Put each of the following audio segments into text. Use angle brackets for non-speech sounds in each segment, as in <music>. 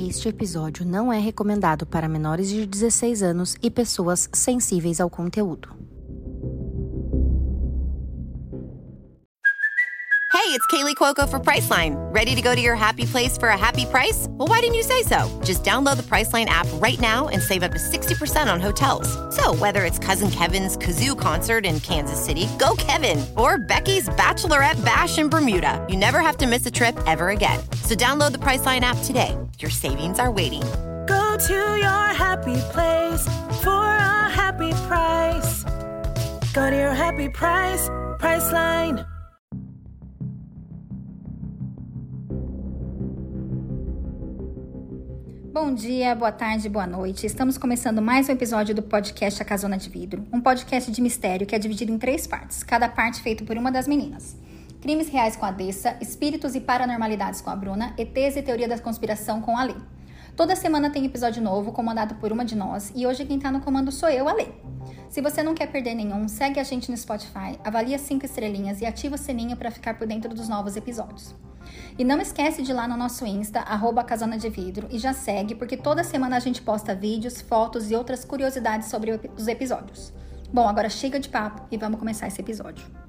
Este episódio não é recomendado para menores de 16 anos e pessoas sensíveis ao conteúdo. Hey, it's Kaylee Cuoco for Priceline. Ready to go to your happy place for a happy price? Well, why didn't you say so? Just download the Priceline app right now and save up to 60% on hotels. So, whether it's Cousin Kevin's Kazoo concert in Kansas City, go Kevin, or Becky's Bachelorette Bash in Bermuda, you never have to miss a trip ever again. So, download the Priceline app today. Your savings are waiting. Go to your happy place for a happy price. Go to your happy price, Priceline. Bom dia, boa tarde, boa noite. Estamos começando mais um episódio do podcast A Casona de Vidro, um podcast de mistério que é dividido em três partes, cada parte feito por uma das meninas. Crimes reais com a Dessa, espíritos e paranormalidades com a Bruna, ETs e teoria da conspiração com a Lê. Toda semana tem episódio novo, comandado por uma de nós, e hoje quem tá no comando sou eu, a Lê. Se você não quer perder nenhum, segue a gente no Spotify, avalia cinco estrelinhas e ativa o sininho para ficar por dentro dos novos episódios. E não esquece de ir lá no nosso Insta, arroba Casona de Vidro, e já segue, porque toda semana a gente posta vídeos, fotos e outras curiosidades sobre os episódios. Bom, agora chega de papo e vamos começar esse episódio.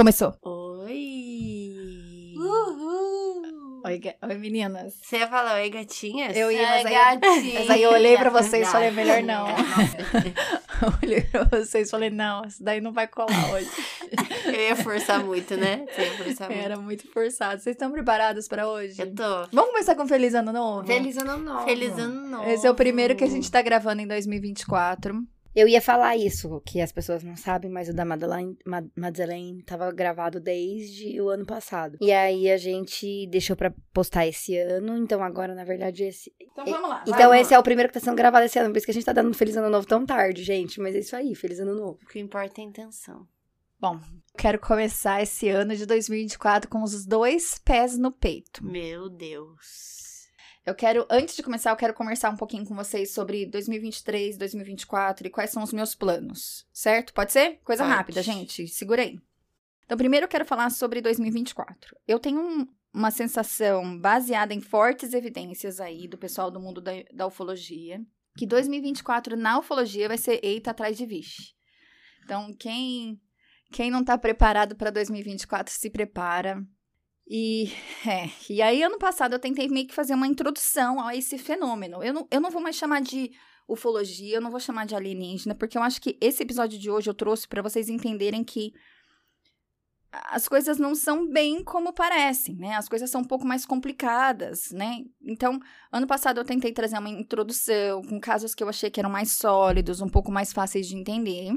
Começou. Oi! Uhul! Oi, ga- oi, meninas. Você ia falar oi, gatinhas? Eu ia, mas aí gatinha. Mas aí eu olhei pra vocês e falei, melhor não. Nossa, <laughs> olhei pra vocês e falei, não, isso daí não vai colar hoje. <laughs> Eu ia forçar muito, né? Você ia forçar muito. Era muito forçado. Vocês estão preparados pra hoje? Eu tô. Vamos começar com Feliz Ano Novo? Feliz ano novo. Feliz ano novo. Esse é o primeiro que a gente tá gravando em 2024. Eu ia falar isso, que as pessoas não sabem, mas o da Madeleine, Ma- Madeleine tava gravado desde o ano passado. E aí a gente deixou pra postar esse ano, então agora, na verdade, esse. Então vamos lá. Então esse é o primeiro que tá sendo gravado esse ano, por isso que a gente tá dando um Feliz Ano Novo tão tarde, gente. Mas é isso aí, Feliz Ano Novo. O que importa é a intenção. Bom, quero começar esse ano de 2024 com os dois pés no peito. Meu Deus. Eu quero, antes de começar, eu quero conversar um pouquinho com vocês sobre 2023, 2024 e quais são os meus planos, certo? Pode ser? Coisa Pode. rápida, gente. Segura aí. Então, primeiro eu quero falar sobre 2024. Eu tenho um- uma sensação baseada em fortes evidências aí do pessoal do mundo da, da ufologia, que 2024 na ufologia vai ser eita atrás de vixe. Então, quem quem não tá preparado para 2024 se prepara. E <laughs> é, e aí ano passado eu tentei meio que fazer uma introdução a esse fenômeno. Eu não, eu não vou mais chamar de ufologia, eu não vou chamar de alienígena, porque eu acho que esse episódio de hoje eu trouxe para vocês entenderem que as coisas não são bem como parecem, né? As coisas são um pouco mais complicadas, né? Então, ano passado eu tentei trazer uma introdução com casos que eu achei que eram mais sólidos, um pouco mais fáceis de entender.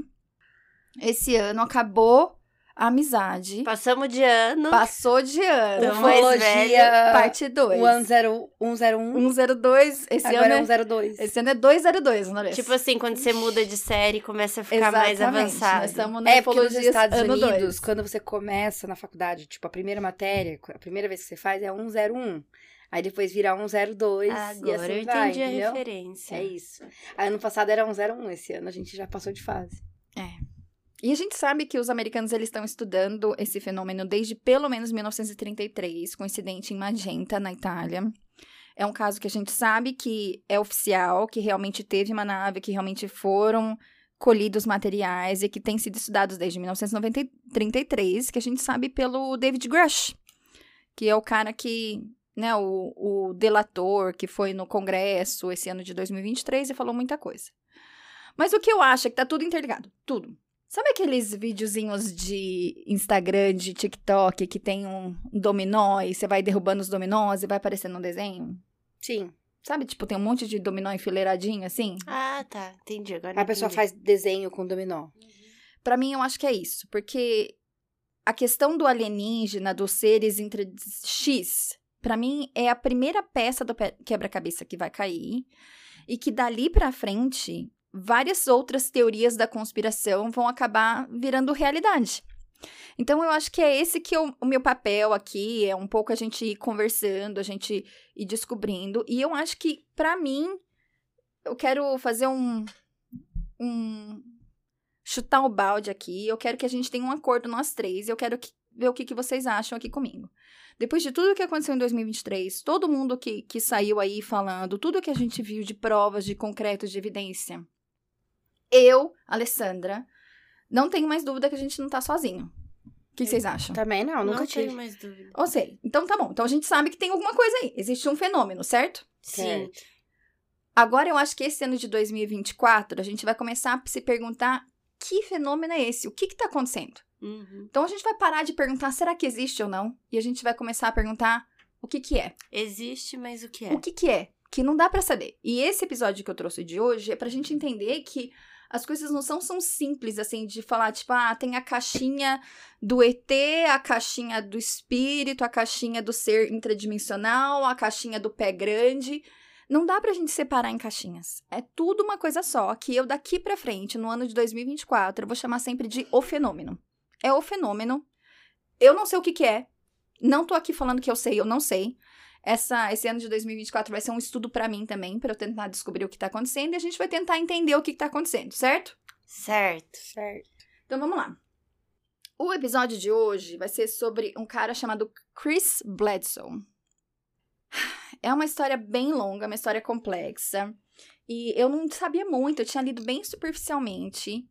Esse ano acabou a amizade. Passamos de ano. Passou de ano. Mais Ufologia. Parte 2. O ano 0- 101, 102. Esse agora ano é é, 102. esse ano é 202, não é? Tipo assim, quando você muda de série, começa a ficar mais Exatamente, avançado. Nós estamos na É, porque nos Estados ano Unidos, dois. quando você começa na faculdade, tipo, a primeira matéria, a primeira vez que você faz é 101. Aí depois vira 102 e Agora assim eu vai, entendi a entendeu? referência. É isso. Aí, ano passado era 101, esse ano a gente já passou de fase. E a gente sabe que os americanos eles estão estudando esse fenômeno desde pelo menos 1933, com incidente em Magenta, na Itália. É um caso que a gente sabe que é oficial, que realmente teve uma nave, que realmente foram colhidos materiais e que tem sido estudados desde 1933, que a gente sabe pelo David Grush, que é o cara que, né, o, o delator que foi no Congresso esse ano de 2023 e falou muita coisa. Mas o que eu acho é que tá tudo interligado, tudo. Sabe aqueles videozinhos de Instagram, de TikTok, que tem um dominó e você vai derrubando os dominós e vai aparecendo um desenho? Sim. Sabe, tipo, tem um monte de dominó enfileiradinho assim? Ah, tá. Entendi. Agora A pessoa entendi. faz desenho com dominó. Pra mim, eu acho que é isso, porque a questão do alienígena, dos seres entre X, pra mim é a primeira peça do quebra-cabeça que vai cair e que dali pra frente várias outras teorias da conspiração vão acabar virando realidade. Então eu acho que é esse que é o, meu papel aqui, é um pouco a gente ir conversando, a gente ir descobrindo, e eu acho que pra mim eu quero fazer um um chutar o balde aqui. Eu quero que a gente tenha um acordo nós três. Eu quero que ver o que, que vocês acham aqui comigo. Depois de tudo que aconteceu em 2023, todo mundo que, que saiu aí falando, tudo que a gente viu de provas, de concretos, de evidência, eu, Alessandra, não tenho mais dúvida que a gente não tá sozinho. O que, que vocês acham? Também não, nunca não tive. tenho mais dúvida. Ou sei. Então tá bom. Então a gente sabe que tem alguma coisa aí. Existe um fenômeno, certo? Sim. Certo. Agora eu acho que esse ano de 2024 a gente vai começar a se perguntar que fenômeno é esse? O que que tá acontecendo? Uhum. Então a gente vai parar de perguntar será que existe ou não? E a gente vai começar a perguntar o que que é? Existe, mas o que é? O que que é? Que não dá pra saber. E esse episódio que eu trouxe de hoje é pra gente entender que as coisas não são, são simples, assim, de falar, tipo, ah, tem a caixinha do ET, a caixinha do espírito, a caixinha do ser intradimensional, a caixinha do pé grande. Não dá pra gente separar em caixinhas. É tudo uma coisa só, que eu daqui pra frente, no ano de 2024, eu vou chamar sempre de o fenômeno. É o fenômeno. Eu não sei o que que é. Não tô aqui falando que eu sei, eu não sei. Essa, esse ano de 2024 vai ser um estudo pra mim também, pra eu tentar descobrir o que tá acontecendo e a gente vai tentar entender o que, que tá acontecendo, certo? Certo. Certo. Então vamos lá. O episódio de hoje vai ser sobre um cara chamado Chris Bledsoe. É uma história bem longa, uma história complexa. E eu não sabia muito, eu tinha lido bem superficialmente.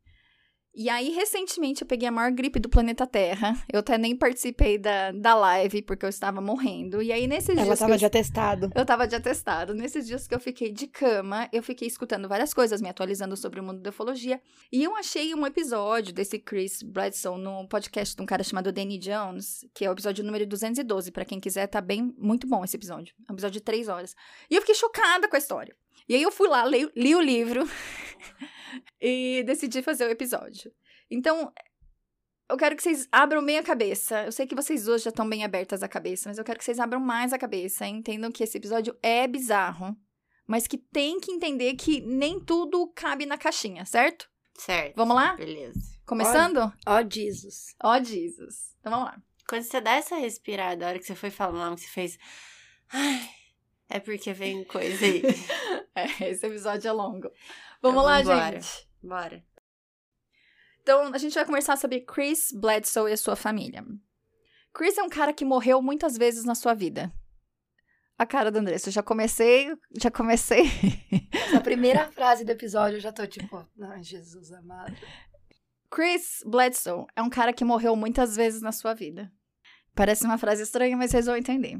E aí, recentemente, eu peguei a maior gripe do planeta Terra. Eu até nem participei da, da live, porque eu estava morrendo. E aí, nesses Ela dias. que tava eu de atestado. eu tava de atestado. Nesses dias que eu fiquei de cama, eu fiquei escutando várias coisas, me atualizando sobre o mundo da ufologia. E eu achei um episódio desse Chris Bledsoe no podcast de um cara chamado Danny Jones, que é o episódio número 212. Pra quem quiser, tá bem, muito bom esse episódio. É um episódio de três horas. E eu fiquei chocada com a história. E aí eu fui lá, li, li o livro <laughs> e decidi fazer o episódio. Então, eu quero que vocês abram bem a cabeça. Eu sei que vocês hoje já estão bem abertas a cabeça, mas eu quero que vocês abram mais a cabeça e entendam que esse episódio é bizarro, mas que tem que entender que nem tudo cabe na caixinha, certo? Certo. Vamos lá? Beleza. Começando? Ó, Jesus. Ó, Jesus. Então vamos lá. Quando você dá essa respirada, a hora que você foi falando, que você fez. Ai, é porque vem coisa aí. <laughs> É, esse episódio é longo. Vamos Então, lá, vambora. gente. Bora. Então, a gente vai conversar sobre Chris Bledsoe e a sua família. Chris é um cara que morreu muitas vezes na sua vida. A cara da Andressa, eu já comecei, já comecei. <laughs> Essa primeira <laughs> frase do episódio eu já tô tipo, ai, Jesus amado. Chris Bledsoe é um cara que morreu muitas vezes na sua vida. Parece uma frase estranha, mas vocês vão entender.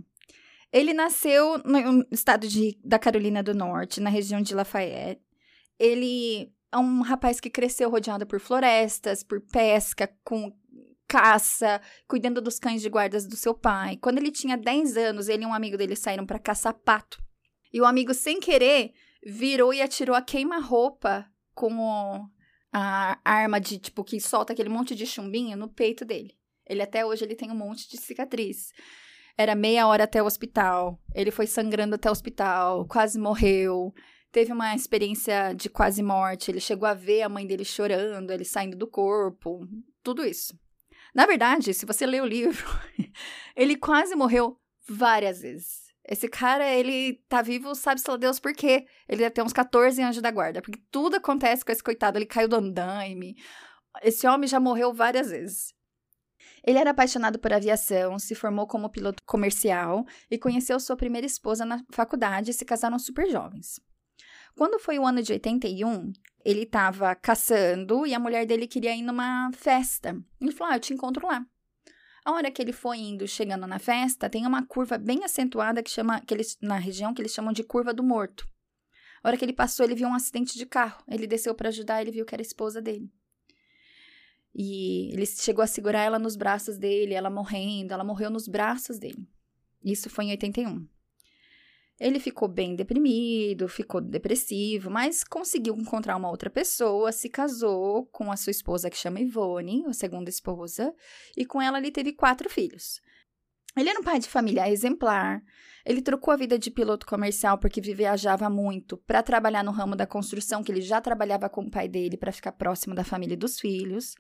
Ele nasceu no estado de, da Carolina do Norte, na região de Lafayette. Ele é um rapaz que cresceu rodeado por florestas, por pesca, com caça, cuidando dos cães de guardas do seu pai. Quando ele tinha 10 anos, ele e um amigo dele saíram para caçar pato. E o amigo, sem querer, virou e atirou a queima-roupa com o- a arma de, tipo, que solta aquele monte de chumbinho no peito dele. Ele até hoje ele tem um monte de cicatriz. Era meia hora até o hospital. Ele foi sangrando até o hospital, quase morreu. Teve uma experiência de quase morte. Ele chegou a ver a mãe dele chorando, ele saindo do corpo, tudo isso. Na verdade, se você ler o livro, <laughs> ele quase morreu várias vezes. Esse cara, ele tá vivo, sabe-se lá Deus por quê. Ele deve ter uns 14 anjos da guarda, porque tudo acontece com esse coitado. Ele caiu do andaime. Esse homem já morreu várias vezes. Ele era apaixonado por aviação, se formou como piloto comercial e conheceu sua primeira esposa na faculdade e se casaram super jovens. Quando foi o ano de 81, ele estava caçando e a mulher dele queria ir numa festa. Ele falou: Ah, eu te encontro lá. A hora que ele foi indo, chegando na festa, tem uma curva bem acentuada que chama, que eles, na região que eles chamam de curva do morto. A hora que ele passou, ele viu um acidente de carro. Ele desceu para ajudar, ele viu que era a esposa dele. E ele chegou a segurar ela nos braços dele, ela morrendo, ela morreu nos braços dele. Isso foi em 81. Ele ficou bem deprimido, ficou depressivo, mas conseguiu encontrar uma outra pessoa, se casou com a sua esposa que chama Ivone, a segunda esposa, e com ela ele teve quatro filhos. Ele era um pai de família exemplar. Ele trocou a vida de piloto comercial porque viajava muito para trabalhar no ramo da construção, que ele já trabalhava com o pai dele para ficar próximo da família e dos filhos.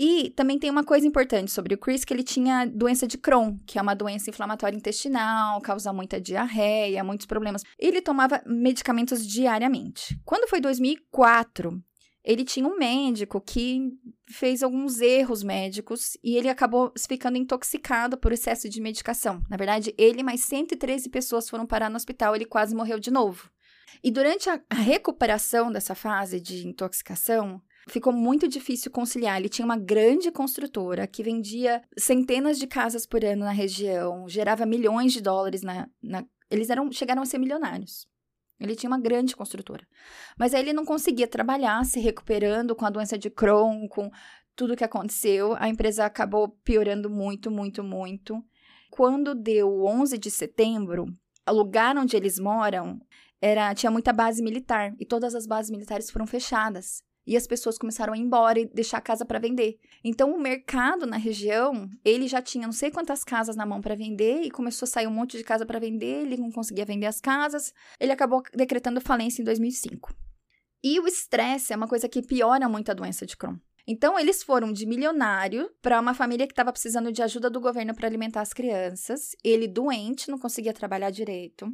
E também tem uma coisa importante sobre o Chris, que ele tinha doença de Crohn, que é uma doença inflamatória intestinal, causa muita diarreia, muitos problemas. Ele tomava medicamentos diariamente. Quando foi 2004, ele tinha um médico que fez alguns erros médicos e ele acabou ficando intoxicado por excesso de medicação. Na verdade, ele mais 113 pessoas foram parar no hospital, ele quase morreu de novo. E durante a recuperação dessa fase de intoxicação, ficou muito difícil conciliar. Ele tinha uma grande construtora que vendia centenas de casas por ano na região, gerava milhões de dólares na. na... Eles eram, chegaram a ser milionários. Ele tinha uma grande construtora. Mas aí ele não conseguia trabalhar, se recuperando com a doença de Crohn, com tudo que aconteceu. A empresa acabou piorando muito, muito, muito. Quando deu 11 de setembro, o lugar onde eles moram era tinha muita base militar e todas as bases militares foram fechadas e as pessoas começaram a ir embora e deixar a casa para vender. Então o mercado na região, ele já tinha não sei quantas casas na mão para vender e começou a sair um monte de casa para vender, ele não conseguia vender as casas. Ele acabou decretando falência em 2005. E o estresse é uma coisa que piora muito a doença de Crohn. Então, eles foram de milionário para uma família que estava precisando de ajuda do governo para alimentar as crianças. Ele doente, não conseguia trabalhar direito.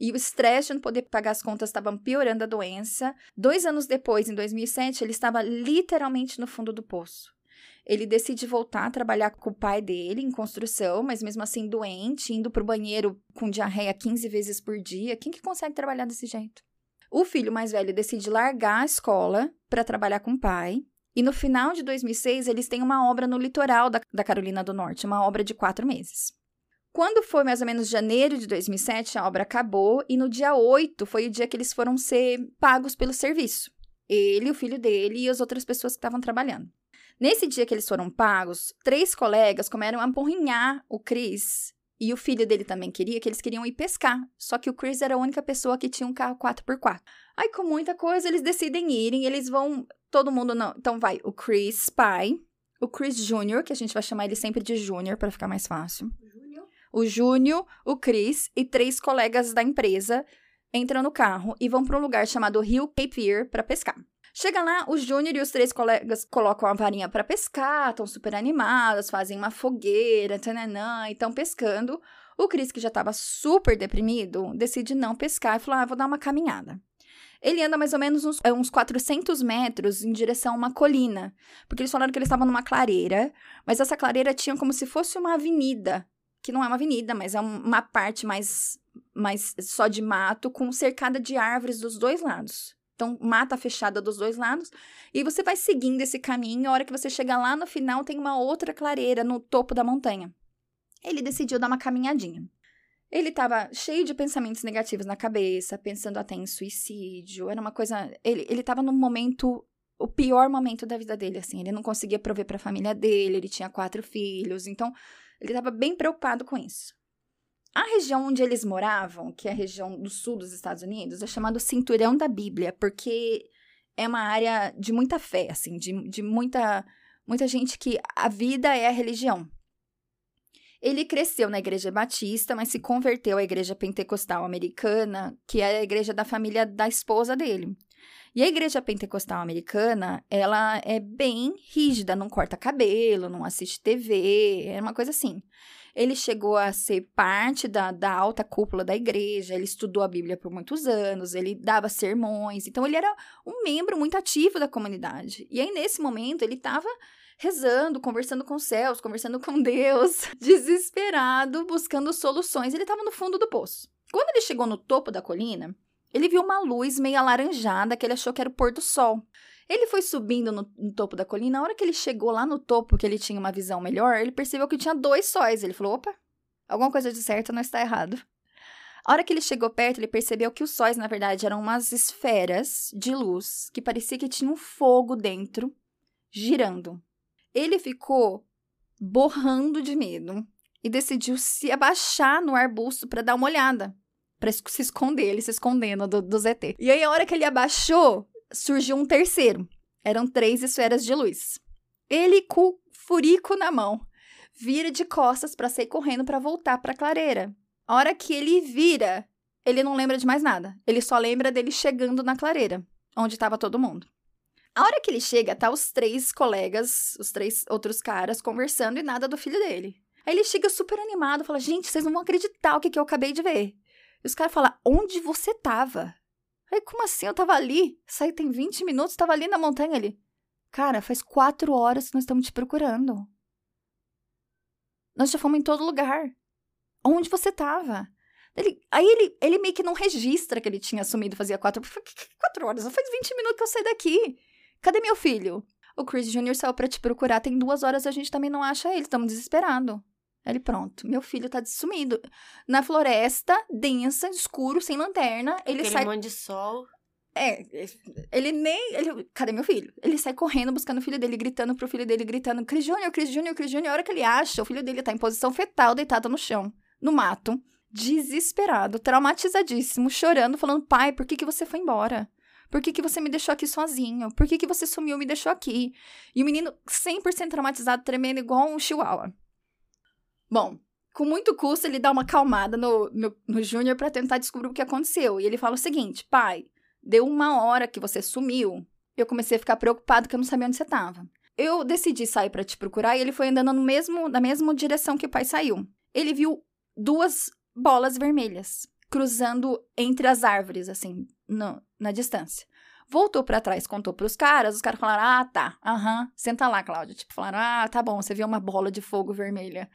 E o estresse de não poder pagar as contas estava piorando a doença. Dois anos depois, em 2007, ele estava literalmente no fundo do poço. Ele decide voltar a trabalhar com o pai dele em construção, mas mesmo assim doente, indo para o banheiro com diarreia 15 vezes por dia. Quem que consegue trabalhar desse jeito? O filho mais velho decide largar a escola para trabalhar com o pai. E no final de 2006, eles têm uma obra no litoral da, da Carolina do Norte, uma obra de quatro meses. Quando foi mais ou menos janeiro de 2007, a obra acabou e no dia 8 foi o dia que eles foram ser pagos pelo serviço. Ele, o filho dele e as outras pessoas que estavam trabalhando. Nesse dia que eles foram pagos, três colegas começaram a empurrinhar o Chris e o filho dele também queria que eles queriam ir pescar. Só que o Chris era a única pessoa que tinha um carro 4x4. Aí, com muita coisa, eles decidem irem, eles vão. Todo mundo não. Então, vai o Chris, pai, o Chris Jr., que a gente vai chamar ele sempre de Júnior para ficar mais fácil o Júnior, o Chris e três colegas da empresa entram no carro e vão para um lugar chamado Rio Cape Fear para pescar. Chega lá, o Júnior e os três colegas colocam a varinha para pescar, estão super animados, fazem uma fogueira, tananã, e estão pescando. O Chris, que já estava super deprimido, decide não pescar e falou: ah, vou dar uma caminhada. Ele anda mais ou menos uns, uns 400 metros em direção a uma colina, porque eles falaram que eles estavam numa clareira, mas essa clareira tinha como se fosse uma avenida que não é uma avenida, mas é uma parte mais, mais só de mato, com cercada de árvores dos dois lados. Então, mata fechada dos dois lados. E você vai seguindo esse caminho. A hora que você chegar lá no final, tem uma outra clareira no topo da montanha. Ele decidiu dar uma caminhadinha. Ele estava cheio de pensamentos negativos na cabeça, pensando até em suicídio. Era uma coisa. Ele, ele tava num momento. O pior momento da vida dele, assim. Ele não conseguia prover para a família dele, ele tinha quatro filhos. Então, ele estava bem preocupado com isso. A região onde eles moravam, que é a região do sul dos Estados Unidos, é chamado Cinturão da Bíblia, porque é uma área de muita fé, assim, de, de muita, muita gente que a vida é a religião. Ele cresceu na igreja batista, mas se converteu à igreja pentecostal americana, que é a igreja da família da esposa dele. E a igreja pentecostal americana, ela é bem rígida, não corta cabelo, não assiste TV, é uma coisa assim. Ele chegou a ser parte da, da alta cúpula da igreja, ele estudou a Bíblia por muitos anos, ele dava sermões, então ele era um membro muito ativo da comunidade. E aí, nesse momento, ele estava rezando, conversando com os céus, conversando com Deus, <laughs> desesperado, buscando soluções. Ele estava no fundo do poço. Quando ele chegou no topo da colina, ele viu uma luz meio alaranjada que ele achou que era o pôr do sol. Ele foi subindo no, no, topo da colina. Na hora que ele chegou lá no topo, que ele tinha uma visão melhor, ele percebeu que tinha dois sóis. Ele falou: opa, alguma coisa de certo não está errado. A hora que ele chegou perto, ele percebeu que os sóis, na verdade, eram umas esferas de luz que parecia que tinha um fogo dentro, girando. Ele ficou borrando de medo e decidiu se abaixar no arbusto para dar uma olhada para se esconder, ele se escondendo do, do ZT. E aí, a hora que ele abaixou, surgiu um terceiro. Eram três esferas de luz. Ele, com o furico na mão, vira de costas para sair correndo para voltar para a clareira. A hora que ele vira, ele não lembra de mais nada. Ele só lembra dele chegando na clareira, onde estava todo mundo. A hora que ele chega, tá os três colegas, os três outros caras conversando e nada do filho dele. Aí ele chega super animado, fala: "Gente, vocês não vão acreditar o que, que eu acabei de ver". E os caras falam, onde você tava? Falei, como assim? Eu tava ali, saí tem 20 minutos, tava ali na montanha ali. Cara, faz quatro horas que nós estamos te procurando. Nós já fomos em todo lugar. Onde você tava? Ele, aí ele, ele meio que não registra que ele tinha sumido fazia quatro, quatro horas. Faz 20 minutos que eu saí daqui. Cadê meu filho? O Chris Jr. saiu pra te procurar, tem duas horas a gente também não acha ele, estamos desesperados. Ele, pronto, meu filho tá sumido. Na floresta, densa, escuro, sem lanterna, ele Aquele sai... monte de sol. É, ele nem. Ele, cadê meu filho? Ele sai correndo buscando o filho dele, gritando pro filho dele, gritando: Cris Júnior, Cris Júnior, Cris Júnior. A hora que ele acha, o filho dele tá em posição fetal, deitado no chão, no mato, desesperado, traumatizadíssimo, chorando, falando: pai, por que, que você foi embora? Por que, que você me deixou aqui sozinho? Por que, que você sumiu e me deixou aqui? E o menino 100% traumatizado, tremendo igual um chihuahua. Bom, com muito custo, ele dá uma calmada no, no, no Júnior para tentar descobrir o que aconteceu. E ele fala o seguinte: pai, deu uma hora que você sumiu. Eu comecei a ficar preocupado que eu não sabia onde você estava. Eu decidi sair para te procurar e ele foi andando no mesmo, na mesma direção que o pai saiu. Ele viu duas bolas vermelhas cruzando entre as árvores, assim, no, na distância. Voltou para trás, contou pros caras, os caras falaram: Ah, tá, aham, senta lá, Cláudia. Tipo, falaram: Ah, tá bom, você viu uma bola de fogo vermelha.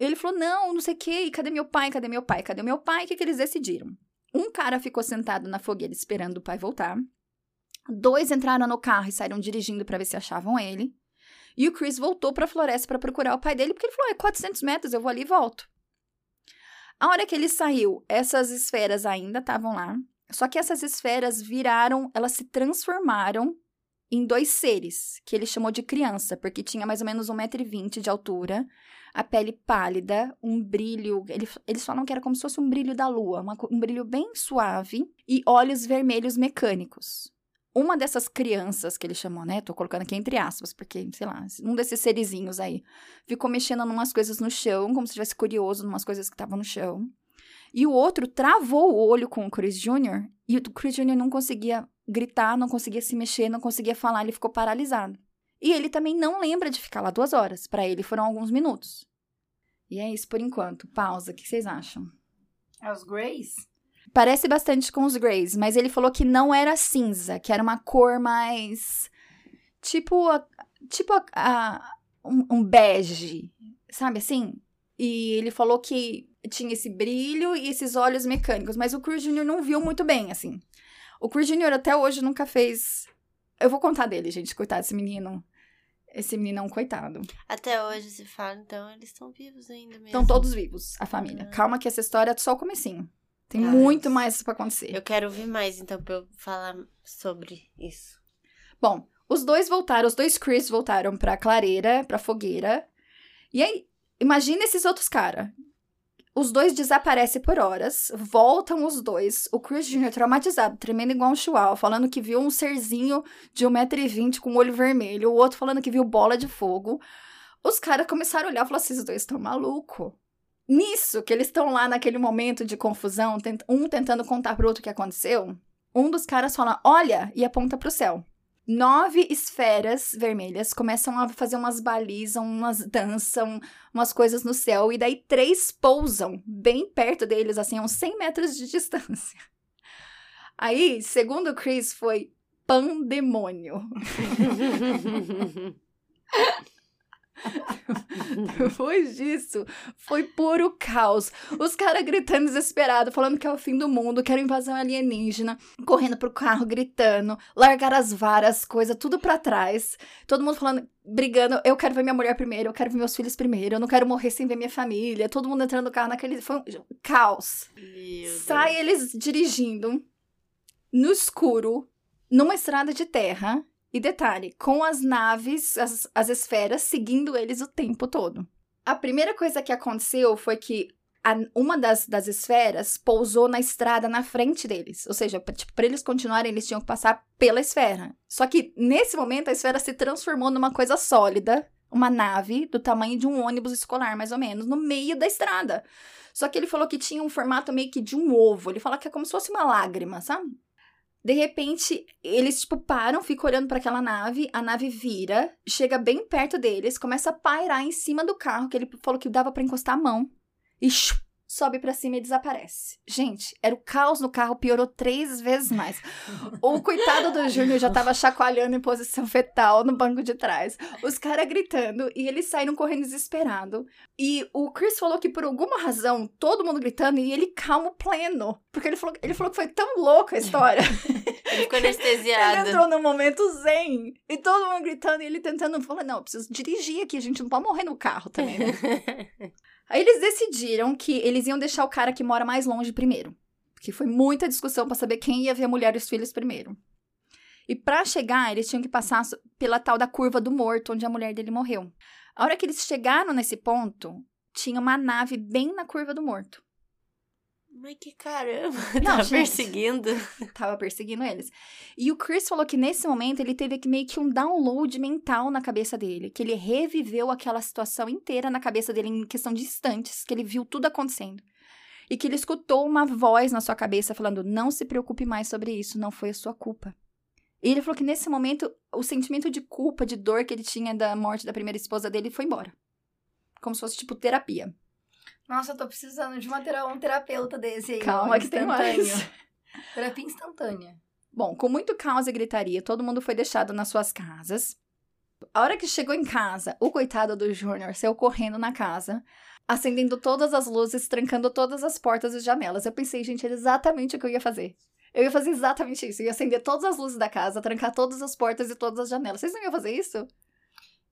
Ele falou: Não, não sei o quê, cadê meu pai? Cadê meu pai? Cadê meu pai? O que, que eles decidiram? Um cara ficou sentado na fogueira esperando o pai voltar. Dois entraram no carro e saíram dirigindo para ver se achavam ele. E o Chris voltou para a floresta para procurar o pai dele, porque ele falou: é 400 metros, eu vou ali e volto. A hora que ele saiu, essas esferas ainda estavam lá. Só que essas esferas viraram, elas se transformaram em dois seres, que ele chamou de criança, porque tinha mais ou menos 1,20m de altura, a pele pálida, um brilho. Ele, eles falam que era como se fosse um brilho da lua, uma, um brilho bem suave, e olhos vermelhos mecânicos. Uma dessas crianças que ele chamou, né? Tô colocando aqui entre aspas, porque, sei lá, um desses serizinhos aí ficou mexendo em umas coisas no chão, como se estivesse curioso em umas coisas que estavam no chão. E o outro travou o olho com o Chris Jr. e o Chris Jr. não conseguia gritar, não conseguia se mexer, não conseguia falar, ele ficou paralisado. E ele também não lembra de ficar lá duas horas. Para ele foram alguns minutos. E é isso por enquanto. Pausa. O que vocês acham? É os Greys? Parece bastante com os Greys, mas ele falou que não era cinza, que era uma cor mais. Tipo. Tipo a, a, um, um bege, sabe assim? E ele falou que tinha esse brilho e esses olhos mecânicos, mas o Cruz Jr. não viu muito bem, assim. O Cruz Jr. até hoje nunca fez. Eu vou contar dele, gente, coitado desse menino. Esse menino é um coitado. Até hoje se fala, então eles estão vivos ainda mesmo. Estão todos vivos, a família. Ah. Calma que essa história é só o comecinho. Tem Ah, muito mais pra acontecer. Eu quero ouvir mais, então, pra eu falar sobre isso. Bom, os dois voltaram, os dois Chris voltaram pra clareira, pra fogueira. E aí, imagina esses outros caras. Os dois desaparecem por horas, voltam os dois. O Chris Jr. traumatizado, tremendo igual um chihuahua, falando que viu um serzinho de 1,20m com olho vermelho. O outro falando que viu bola de fogo. Os caras começaram a olhar e falaram: esses dois estão malucos. Nisso, que eles estão lá naquele momento de confusão, um tentando contar pro outro o que aconteceu, um dos caras fala: olha, e aponta pro céu. Nove esferas vermelhas começam a fazer umas balizas, umas dançam, umas coisas no céu, e daí três pousam bem perto deles, assim, a uns 100 metros de <laughs> distância. Aí, segundo o Chris, foi pandemônio. <laughs> <laughs> Depois disso, foi puro caos. Os caras gritando desesperado, falando que é o fim do mundo, que era invasão alienígena, correndo pro carro, gritando, largar as varas, coisa, tudo pra trás. Todo mundo falando, brigando, eu quero ver minha mulher primeiro, eu quero ver meus filhos primeiro, eu não quero morrer sem ver minha família. Todo mundo entrando no carro naquele. Foi um caos. Sai eles dirigindo no escuro, numa estrada de terra. E detalhe, com as naves, as, as esferas, seguindo eles o tempo todo. A primeira coisa que aconteceu foi que a- uma das, das esferas pousou na estrada na frente deles. Ou seja, pra, tipo, eles continuarem, eles tinham que passar pela esfera. Só que, nesse momento, a esfera se transformou numa coisa sólida, uma nave do tamanho de um ônibus escolar, mais ou menos, no meio da estrada. Só que ele falou que tinha um formato meio que de um ovo. Ele fala que é como se fosse uma lágrima, sabe? De repente, eles, tipo, param, ficam olhando para aquela nave, a nave vira, chega bem perto deles, começa a pairar em cima do carro, que ele falou que dava para encostar a mão, e shoo, sobe pra cima e desaparece. Gente, era o caos no carro, piorou três vezes mais. O coitado do Júnior já tava chacoalhando em posição fetal no banco de trás. Os caras gritando e eles saíram correndo desesperado. E o Chris falou que por alguma razão, todo mundo gritando e ele calmo pleno. Porque ele falou, ele falou que foi tão louca a história. <laughs> Ele ficou Ele anestesiado. entrou no momento zen. E todo mundo gritando e ele tentando. Falou: Não, eu preciso dirigir aqui, a gente não pode morrer no carro também, né? <laughs> Aí eles decidiram que eles iam deixar o cara que mora mais longe primeiro. Porque foi muita discussão pra saber quem ia ver a mulher e os filhos primeiro. E pra chegar, eles tinham que passar pela tal da curva do morto, onde a mulher dele morreu. A hora que eles chegaram nesse ponto, tinha uma nave bem na curva do morto. Mas que caramba. <laughs> Não, tá gente. perseguindo. <laughs> Tava perseguindo eles. E o Chris falou que nesse momento ele teve que meio que um download mental na cabeça dele. Que ele reviveu aquela situação inteira na cabeça dele em questão de instantes. Que ele viu tudo acontecendo. E que ele escutou uma voz na sua cabeça falando: Não se preocupe mais sobre isso, não foi a sua culpa. E ele falou que nesse momento o sentimento de culpa, de dor que ele tinha da morte da primeira esposa dele foi embora. Como se fosse tipo terapia. Nossa, eu tô precisando de uma tera- um terapeuta desse aí. Calma ó, que tem mais. <laughs> Terapia instantânea. Bom, com muito caos e gritaria, todo mundo foi deixado nas suas casas. A hora que chegou em casa, o coitado do Júnior saiu correndo na casa, acendendo todas as luzes, trancando todas as portas e janelas. Eu pensei, gente, era exatamente o que eu ia fazer. Eu ia fazer exatamente isso. Eu ia acender todas as luzes da casa, trancar todas as portas e todas as janelas. Vocês não iam fazer isso?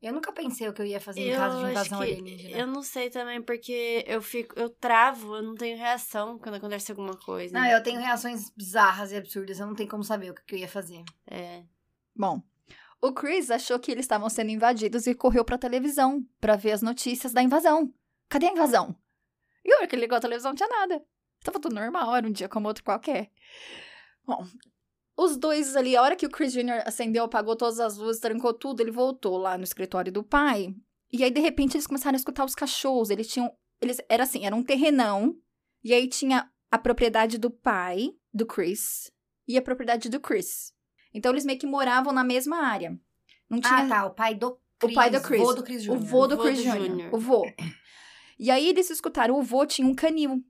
Eu nunca pensei o que eu ia fazer em caso de invasão que- alienígena. Eu não sei também, porque eu fico. Eu travo, eu não tenho reação quando acontece alguma coisa. Não, eu tenho reações bizarras e absurdas. Eu não tenho como saber o que eu ia fazer. É. Bom, o Chris achou que eles estavam sendo invadidos e correu pra televisão pra ver as notícias da invasão. Cadê a invasão? E a hora que ele ligou a televisão, não tinha nada. Tava tudo normal, era um dia como outro qualquer. Bom, os dois ali, a hora que o Chris Jr. acendeu, apagou todas as luzes, trancou tudo, ele voltou lá no escritório do pai. E aí, de repente, eles começaram a escutar os cachorros. Eles tinham. Eles, era assim, era um terrenão. E aí tinha a propriedade do pai, do Chris, e a propriedade do Chris. Então eles meio que moravam na mesma área. Não tinha Ah, tá. O pai do Chris. o pai do Chris. vô do Chris o Jr. vô do vô Chris do Jr. Júnior. O vô. E aí eles escutaram, o vô tinha um canil.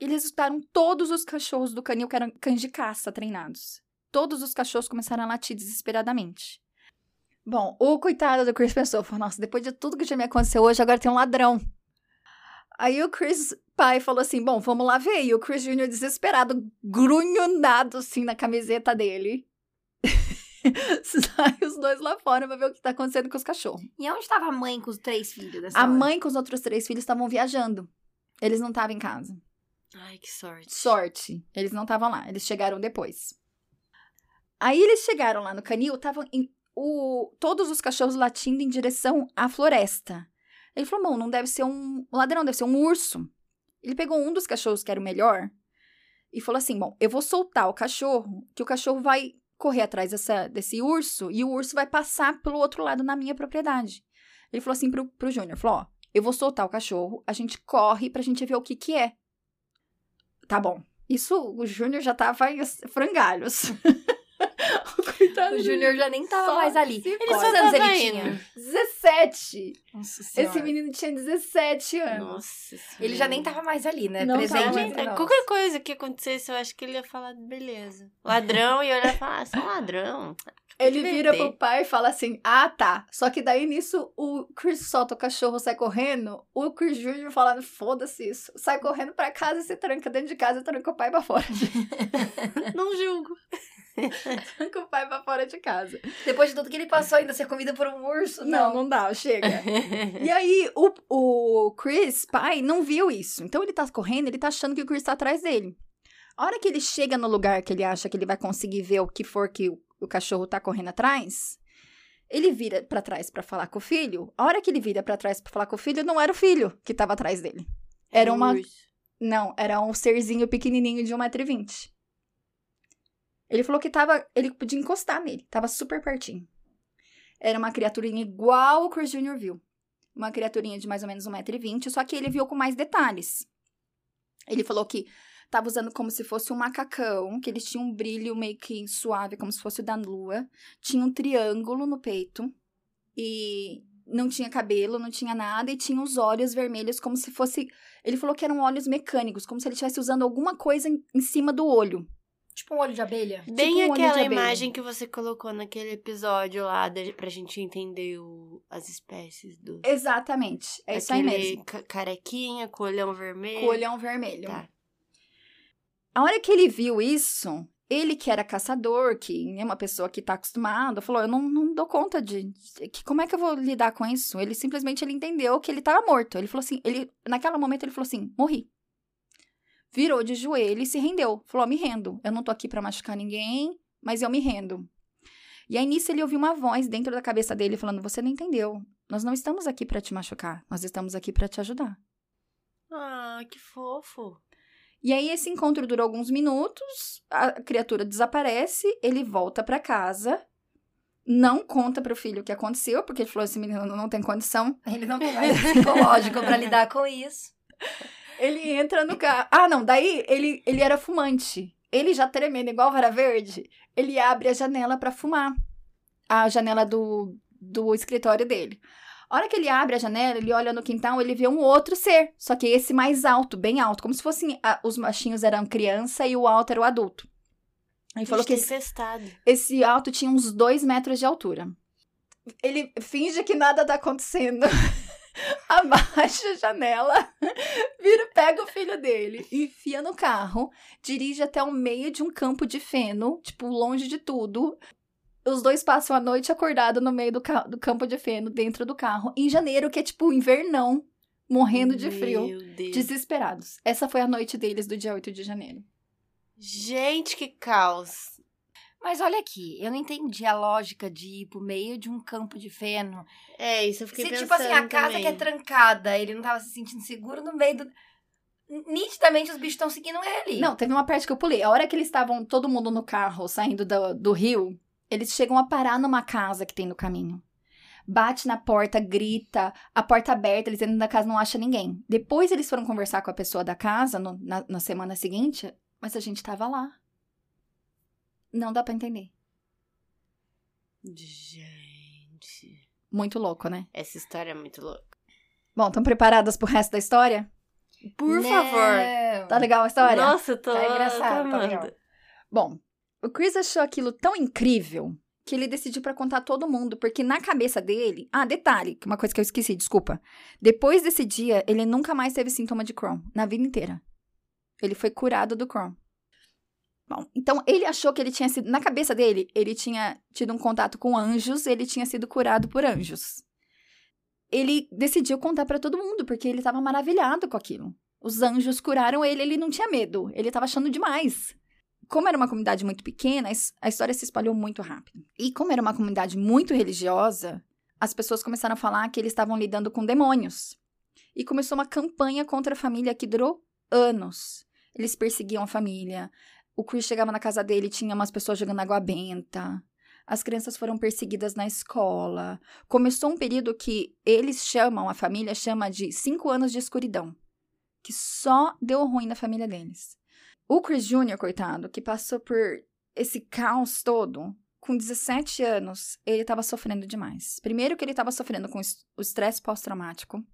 Eles escutaram todos os cachorros do canil que eram cães de caça treinados. Todos os cachorros começaram a latir desesperadamente. Bom, o coitado do Chris pensou, falou, nossa, depois de tudo que já me aconteceu hoje, agora tem um ladrão. Aí o Chris, pai, falou assim, bom, vamos lá ver. E o Chris Jr. desesperado, grunhonado assim na camiseta dele. <laughs> Sai os dois lá fora pra ver o que tá acontecendo com os cachorros. E onde estava a mãe com os três filhos dessa A hora? mãe com os outros três filhos estavam viajando. Eles não estavam em casa. Ai, que sorte. Sorte. Eles não estavam lá. Eles chegaram depois. Aí eles chegaram lá no canil, estavam o, todos os cachorros latindo em direção à floresta. Ele falou: bom, não deve ser um ladrão, deve ser um urso. Ele pegou um dos cachorros que era o melhor e falou assim: bom, eu vou soltar o cachorro, que o cachorro vai correr atrás dessa, desse urso e o urso vai passar pelo outro lado na minha propriedade. Ele falou assim pro, pro Júnior: falou, ó, eu vou soltar o cachorro, a gente corre pra gente ver o que que é. Tá bom. Isso, o Júnior já tava em frangalhos. <laughs> o coitado O Júnior já nem tava Só mais ali. só anos ele tinha? indo. 17. Nossa Esse menino tinha 17 anos. Nossa senhora. Ele já nem tava mais ali, né? Não Presente tava. Qualquer coisa que acontecesse, eu acho que ele ia falar, beleza. Ladrão, e olhar e falar, ah, você é um ladrão. Ele vira pro pai e fala assim: Ah, tá. Só que daí nisso o Chris solta o cachorro, sai correndo. O Chris Jr. fala: Foda-se isso. Sai correndo pra casa e se tranca dentro de casa e tranca o pai pra fora. <laughs> Não julgo. <laughs> tranca o pai pra fora de casa. Depois de tudo que ele passou, ainda ser comido por um urso? Não, não dá, chega. <laughs> E aí, o, o Chris, pai, não viu isso. Então ele tá correndo, ele tá achando que o Chris tá atrás dele. A hora que ele chega no lugar que ele acha que ele vai conseguir ver o que for que o, o cachorro tá correndo atrás, ele vira pra trás pra falar com o filho. A hora que ele vira pra trás pra falar com o filho, não era o filho que tava atrás dele. Era uma. Não, era um serzinho pequenininho de 1,20m. Ele falou que tava. Ele podia encostar nele, tava super pertinho. Era uma criaturinha igual o Chris Jr. viu. Uma criaturinha de mais ou menos 1,20m, só que ele viu com mais detalhes. Ele falou que tava usando como se fosse um macacão, que eles tinham um brilho meio que suave, como se fosse o da lua. Tinha um triângulo no peito. E não tinha cabelo, não tinha nada e tinha os olhos vermelhos como se fosse. Ele falou que eram olhos mecânicos, como se ele estivesse usando alguma coisa em, em cima do olho. Tipo um olho de abelha. Bem Tipo um de aquela imagem que você colocou naquele episódio lá da, pra gente entender o- as espécies do. Exatamente. É isso aí mesmo. ca- carequinha, com olhão vermelho. Com o olhão vermelho. Tá. A hora que ele viu isso, ele que era caçador, que é uma pessoa que tá acostumada, falou: Eu não, não dou conta de. de- que, como é que eu vou lidar com isso? Ele simplesmente ele entendeu que ele tava morto. Ele falou assim: ele, naquele momento ele falou assim: morri. Virou de joelho e se rendeu. Falou: me rendo. Eu não tô aqui pra machucar ninguém, mas eu me rendo. E aí nisso ele ouviu uma voz dentro da cabeça dele falando: Você não entendeu. Nós não estamos aqui pra te machucar. Nós estamos aqui pra te ajudar. Ah, que fofo. E aí esse encontro durou alguns minutos, a criatura desaparece, ele volta pra casa, não conta pro filho o que aconteceu, porque ele falou esse menino não tem condição. Ele não tem <laughs> mais psicológico pra lidar com isso. Ele entra no carro. Ah, não, daí ele, ele era fumante. Ele já tremendo igual vara verde, ele abre a janela pra fumar. A janela do, do escritório dele. A hora que ele abre a janela, ele olha no quintal, ele vê um outro ser. Só que esse mais alto, bem alto. Como se fossem ah, os machinhos eram criança e o alto era o adulto. Ele falou que esse, esse alto tinha uns dois metros de altura. Ele finge que nada tá acontecendo. <laughs> <laughs> Abaixa a janela, <laughs> vira, pega o filho dele, enfia no carro, dirige até o meio de um campo de feno, tipo, longe de tudo. Os dois passam a noite acordado no meio do, do campo de feno, dentro do carro, em janeiro, que é tipo invernão, morrendo de frio, desesperados. Essa foi a noite deles do dia 8 de janeiro. Gente, que caos. Mas olha aqui, eu não entendi a lógica de ir pro meio de um campo de feno. É, isso eu fiquei Se, pensando tipo assim, a casa também. que é trancada, ele não tava se sentindo seguro no meio do. Nitidamente os bichos estão seguindo ele. Não, teve uma parte que eu pulei. A hora que eles estavam, todo mundo no carro, saindo do, do rio, eles chegam a parar numa casa que tem no caminho. Bate na porta, grita, a porta aberta, eles dentro da casa não acham ninguém. Depois eles foram conversar com a pessoa da casa no- na, na semana seguinte, mas a gente tava lá. Não dá pra entender. Gente. Muito louco, né? Essa história é muito louca. Bom, estão preparadas pro resto da história? Por Não. favor. Tá legal a história? Nossa, eu tô, Tá engraçado, tá legal. Bom, o Chris achou aquilo tão incrível que ele decidiu pra contar todo mundo, porque na cabeça dele. Ah, detalhe, que uma coisa que eu esqueci, desculpa. Depois desse dia, ele nunca mais teve sintoma de Crohn, na vida inteira. Ele foi curado do Crohn. Bom, então ele achou que ele tinha sido. Na cabeça dele, ele tinha tido um contato com anjos, ele tinha sido curado por anjos. Ele decidiu contar pra todo mundo, porque ele tava maravilhado com aquilo. Os anjos curaram ele, ele não tinha medo, ele tava achando demais como era uma comunidade muito pequena, a história se espalhou muito rápido. E como era uma comunidade muito religiosa, as pessoas começaram a falar que eles estavam lidando com demônios. E começou uma campanha contra a família que durou anos. Eles perseguiam a família. O Chris chegava na casa dele, tinha umas pessoas jogando água benta. As crianças foram perseguidas na escola. Começou um período que eles chamam, a família chama de cinco anos de escuridão. Que só deu ruim na família deles. O Chris Jr., coitado, que passou por esse caos todo, com 17 anos, ele estava sofrendo demais. Primeiro, que ele estava sofrendo com o estresse pós-traumático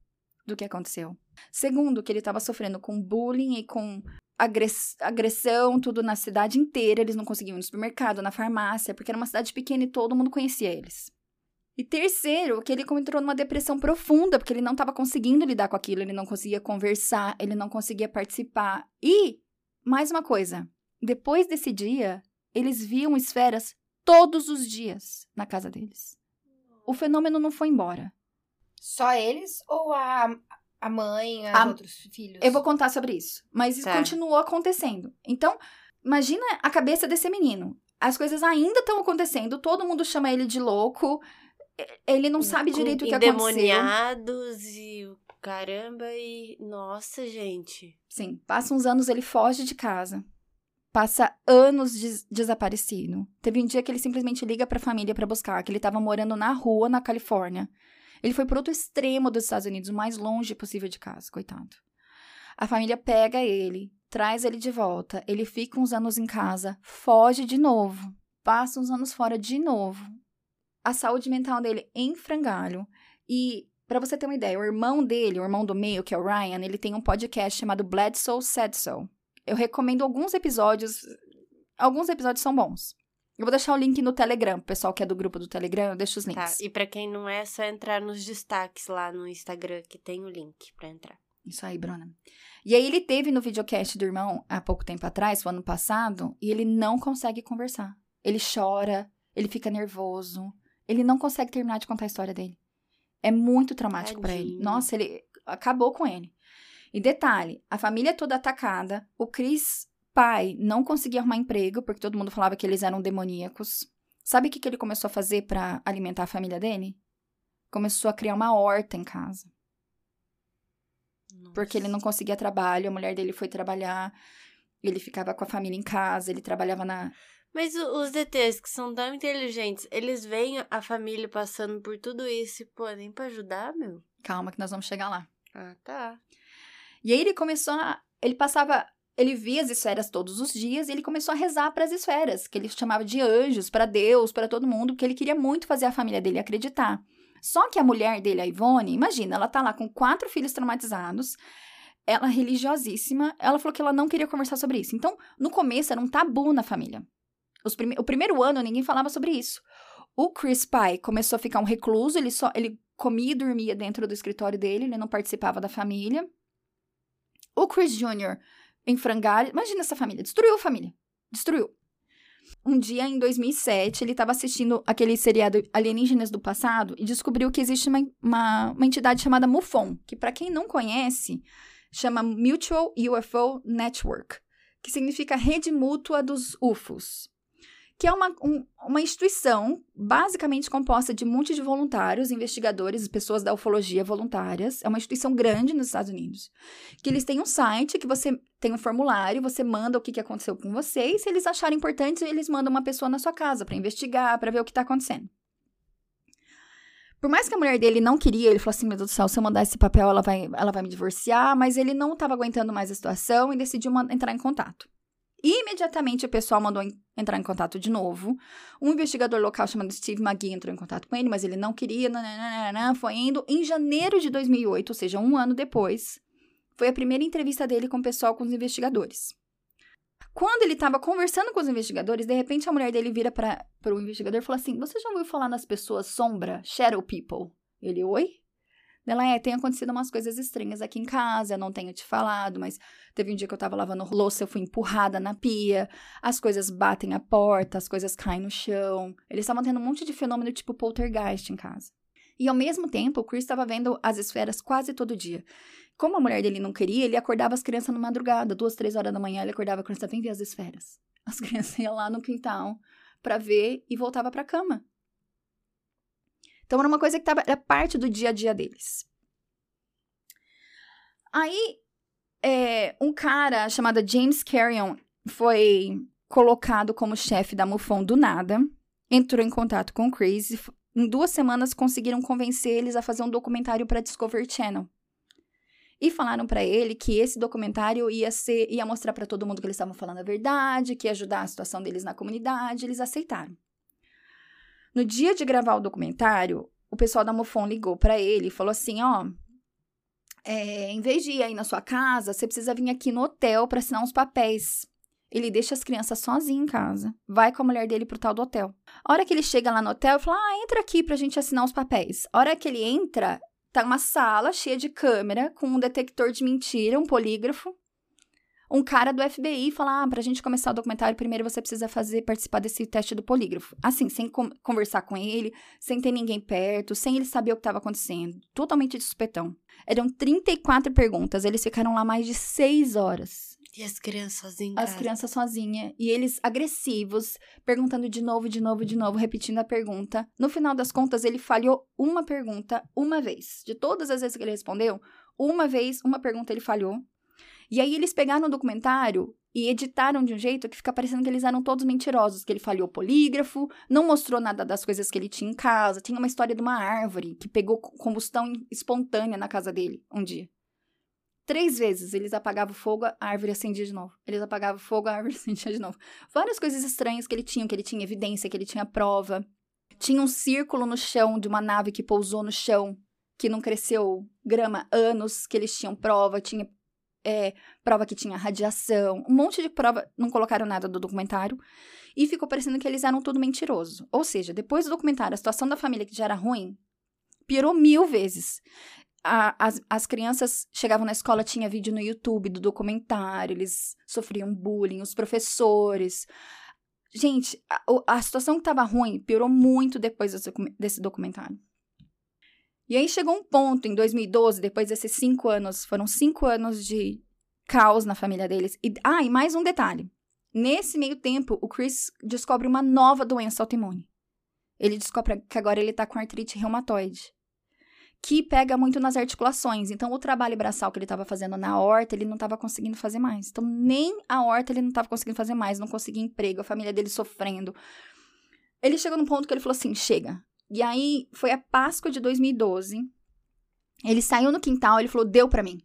do que aconteceu. Segundo, que ele estava sofrendo com bullying e com agressão, tudo na cidade inteira. Eles não conseguiam ir no supermercado, na farmácia, porque era uma cidade pequena e todo mundo conhecia eles. E terceiro, que ele entrou numa depressão profunda, porque ele não estava conseguindo lidar com aquilo, ele não conseguia conversar, ele não conseguia participar. E mais uma coisa: depois desse dia, eles viam esferas todos os dias na casa deles. O fenômeno não foi embora. Só eles ou a, a mãe, os A- outros filhos? Eu vou contar sobre isso, mas isso Tá. continuou acontecendo. Então, imagina a cabeça desse menino. As coisas ainda estão acontecendo, todo mundo chama ele de louco. Ele não sabe direito o que aconteceu. Endemoniados e o caramba e... Nossa, gente. Sim, passa uns anos, ele foge de casa. Passa anos des- desaparecido. Teve um dia que ele simplesmente liga pra família pra buscar, que ele tava morando na rua, na Califórnia. Ele foi pro outro extremo dos Estados Unidos, o mais longe possível de casa, coitado. A família pega ele, traz ele de volta, ele fica uns anos em casa, foge de novo, passa uns anos fora de novo. A saúde mental dele em frangalho, E Pra você ter uma ideia, o irmão dele, o irmão do meio, que é o Ryan, ele tem um podcast chamado Bledsoe Said So. Eu recomendo alguns episódios. Alguns episódios são bons. Eu vou deixar o link no Telegram, pessoal que é do grupo do Telegram, eu deixo os Tá, links. e pra quem não é, é só entrar nos destaques lá no Instagram, que tem o link pra entrar. Isso aí, Bruna. E aí ele teve no videocast do irmão há pouco tempo atrás, o ano passado, e ele não consegue conversar. Ele chora, ele fica nervoso, ele não consegue terminar de contar a história dele. É muito traumático pra ele. Nossa, ele acabou com ele. E detalhe, a família toda atacada, o Chris pai não conseguia arrumar emprego porque todo mundo falava que eles eram demoníacos. Sabe o que, que ele começou a fazer pra alimentar a família dele? Começou a criar uma horta em casa. Porque ele não conseguia trabalho, a mulher dele foi trabalhar, ele ficava com a família em casa, ele trabalhava na. Mas os DTs que são tão inteligentes, eles veem a família passando por tudo isso e, pô, nem pra ajudar, meu? Calma, que nós vamos chegar lá. Ah, tá. E aí ele começou a. Ele passava. Ele via as esferas todos os dias e ele começou a rezar para as esferas, que ele chamava de anjos, para Deus, para todo mundo, porque ele queria muito fazer a família dele acreditar. Só que a mulher dele, a Ivone, imagina, ela tá lá com quatro filhos traumatizados, ela religiosíssima, ela falou que ela não queria conversar sobre isso. Então, no começo era um tabu na família. Prime- o primeiro ano ninguém falava sobre isso. O Chris pai começou a ficar um recluso, ele só ele comia e dormia dentro do escritório dele, ele não participava da família. O Chris Jr. em. Imagina essa família. Destruiu a família. Destruiu. Um dia, em 2007, ele estava assistindo aquele seriado Alienígenas do Passado e descobriu que existe uma, uma, uma entidade chamada MUFON, que, para quem não conhece, chama Mutual UFO Network, que significa Rede Mútua dos UFOs que é uma, um- uma instituição basicamente composta de um monte de voluntários, investigadores, pessoas da ufologia voluntárias. É uma instituição grande nos Estados Unidos. Que eles têm um site que você tem um formulário, você manda o que, que aconteceu com você, e se eles acharem importante, eles mandam uma pessoa na sua casa para investigar, para ver o que está acontecendo. Por mais que a mulher dele não queria, ele falou assim: Meu Deus do céu, se eu mandar esse papel, ela vai, ela vai me divorciar. Mas ele não estava aguentando mais a situação e decidiu entrar em contato. Imediatamente o pessoal mandou en- entrar em contato de novo. Um investigador local chamado Steve McGee entrou em contato com ele, mas ele não queria. nananana, foi indo. Em janeiro de 2008, ou seja, um ano depois, foi a primeira entrevista dele com o pessoal, com os investigadores. Quando ele estava conversando com os investigadores, de repente a mulher dele vira para o investigador e fala assim: Você já ouviu falar nas pessoas sombra, shadow people? Ele, oi? Ela é, tem acontecido umas coisas estranhas aqui em casa, eu não tenho te falado, mas teve um dia que eu tava lavando louça, eu fui empurrada na pia, as coisas batem a porta, as coisas caem no chão. Eles estavam tendo um monte de fenômeno tipo poltergeist em casa. E ao mesmo tempo, o Chris estava vendo as esferas quase todo dia. Como a mulher dele não queria, ele acordava as crianças na madrugada, duas, três horas da manhã, ele acordava a criança, vem ver as esferas. As <laughs> crianças iam lá no quintal pra ver e voltava pra cama. Então era uma coisa que tava, era parte do dia a dia deles. Aí, é, um cara chamado James Carrion foi colocado como chefe da MUFON do nada, entrou em contato com o Chris e em duas semanas conseguiram convencer eles a fazer um documentário para Discovery Channel. E falaram para ele que esse documentário ia ser ia mostrar para todo mundo que eles estavam falando a verdade, que ia ajudar a situação deles na comunidade, eles aceitaram. No dia de gravar o documentário, o pessoal da MUFON ligou para ele e falou assim, ó, é, em vez de ir aí na sua casa, você precisa vir aqui no hotel para assinar uns papéis. Ele deixa as crianças sozinhas em casa. Vai com a mulher dele pro tal do hotel. A hora que ele chega lá no hotel, fala: Ah, entra aqui pra gente assinar os papéis. A hora que ele entra, tá uma sala cheia de câmera, com um detector de mentira, um polígrafo. Um cara do FBI fala: Ah, pra gente começar o documentário, primeiro você precisa fazer participar desse teste do polígrafo. Assim, sem con- conversar com ele, sem ter ninguém perto, sem ele saber o que estava acontecendo. Totalmente de supetão. Eram 34 perguntas, eles ficaram lá mais de seis horas. E as crianças sozinhas. As crianças sozinhas. E eles agressivos, perguntando de novo, de novo, de novo, repetindo a pergunta. No final das contas, ele falhou uma pergunta uma vez. De todas as vezes que ele respondeu, uma vez, uma pergunta ele falhou. E aí eles pegaram o documentário e editaram de um jeito que fica parecendo que eles eram todos mentirosos, que ele falhou o polígrafo, não mostrou nada das coisas que ele tinha em casa. Tinha uma história de uma árvore que pegou combustão espontânea na casa dele um dia. Três vezes eles apagavam fogo, a árvore acendia de novo. Eles apagavam fogo, a árvore <laughs> acendia de novo. Várias coisas estranhas que ele tinha, que ele tinha evidência, que ele tinha prova. Tinha um círculo no chão de uma nave que pousou no chão. que não cresceu grama anos, que eles tinham prova, tinha é, prova que tinha radiação, um monte de prova, não colocaram nada do documentário, e ficou parecendo que eles eram tudo mentiroso. Ou seja, depois do documentário, a situação da família que já era ruim, piorou mil vezes. A, as, as crianças chegavam na escola, tinha vídeo no YouTube do documentário, eles sofriam bullying, os professores. Gente, a, a situação que estava ruim piorou muito depois desse, desse documentário. E aí chegou um ponto, em 2012, depois desses cinco anos, foram cinco anos de caos na família deles. E, ah, e mais um detalhe. Nesse meio tempo, o Chris descobre uma nova doença autoimune. Ele descobre que agora ele tá com artrite reumatoide, que pega muito nas articulações. Então, o trabalho braçal que ele estava fazendo na horta, ele não estava conseguindo fazer mais. Então, nem a horta ele não estava conseguindo fazer mais, não conseguia emprego, a família dele sofrendo. Ele chegou num ponto que ele falou assim: chega, e aí foi a Páscoa de 2012. Ele saiu no quintal, ele falou: "Deu para mim.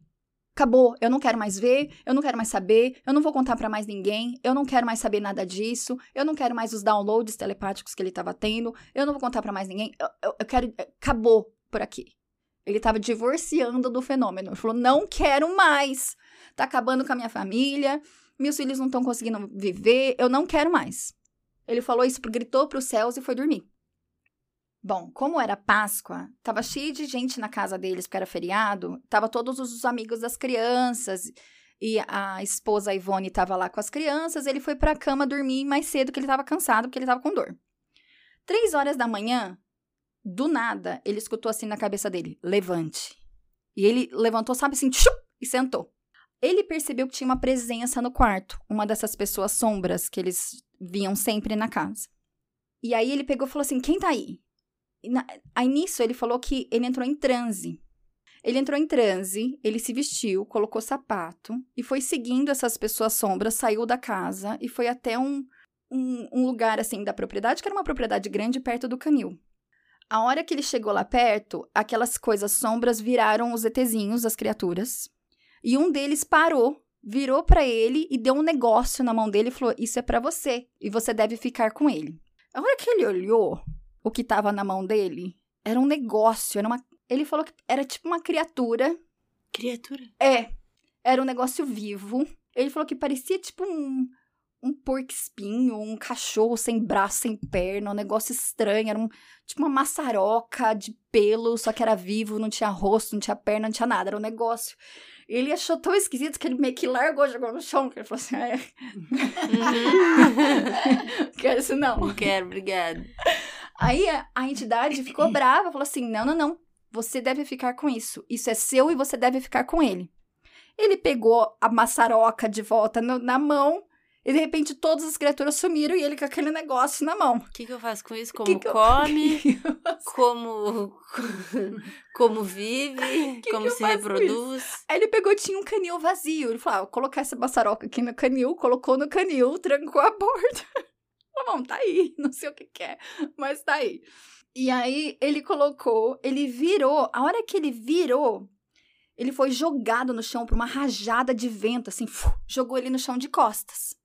Acabou, eu não quero mais ver, eu não quero mais saber, eu não vou contar para mais ninguém, eu não quero mais saber nada disso, eu não quero mais os downloads telepáticos que ele estava tendo, eu não vou contar para mais ninguém, eu, eu, eu quero. Acabou por aqui. Ele estava divorciando do fenômeno. Ele falou: não quero mais. Tá acabando com a minha família, meus filhos não estão conseguindo viver, eu não quero mais. Ele falou isso, gritou para os céus e foi dormir. Bom, como era Páscoa, tava cheio de gente na casa deles, porque era feriado, tava todos os amigos das crianças, e a esposa Ivone tava lá com as crianças, ele foi pra cama dormir mais cedo, que ele tava cansado, porque ele tava com dor. Três horas da manhã, do nada, ele escutou assim na cabeça dele, levante. E ele levantou, sabe assim, tchup, e sentou. Ele percebeu que tinha uma presença no quarto, uma dessas pessoas sombras que eles viam sempre na casa. E aí ele pegou e falou assim: quem tá aí? Na, aí nisso ele falou que ele entrou em transe. Ele entrou em transe, ele se vestiu, colocou sapato e foi seguindo essas pessoas sombras, saiu da casa e foi até um, um, um lugar assim da propriedade, que era uma propriedade grande perto do canil. A hora que ele chegou lá perto, aquelas coisas sombras viraram os ETzinhos, as criaturas. E um deles parou, virou para ele e deu um negócio na mão dele e falou: Isso é para você e você deve ficar com ele. A hora que ele olhou, o que estava na mão dele era um negócio, era uma. Ele falou que era tipo uma criatura. Criatura? É. Era um negócio vivo. Ele falou que parecia tipo um, um porco espinho, um cachorro sem braço, sem perna, um negócio estranho. Era um, tipo uma maçaroca de pelo, só que era vivo, não tinha rosto, não tinha perna, não tinha nada. Era um negócio. Ele achou tão esquisito que ele meio que largou, jogou no chão, que ele falou assim, ah, é. Uhum. <laughs> quero isso não. Não quero, obrigada. Aí a, entidade ficou <clears throat> brava, falou assim: não, não, não. Você deve ficar com isso. Isso é seu e você deve ficar com ele. Ele pegou a maçaroca de volta no, na mão e de repente todas as criaturas sumiram e ele com aquele negócio na mão. O que, que eu faço com isso? Como que come? <laughs> <laughs> <laughs> Que como como vive? Como se reproduz? Aí ele pegou, tinha um canil vazio. Ele falou: ah, vou colocar essa maçaroca aqui no canil, colocou no canil, trancou a porta. bom, tá aí, <laughs> não sei o que, que é, mas tá aí. E aí ele colocou, ele virou, a hora que ele virou, ele foi jogado no chão por uma rajada de vento, assim, jogou ele no chão de costas.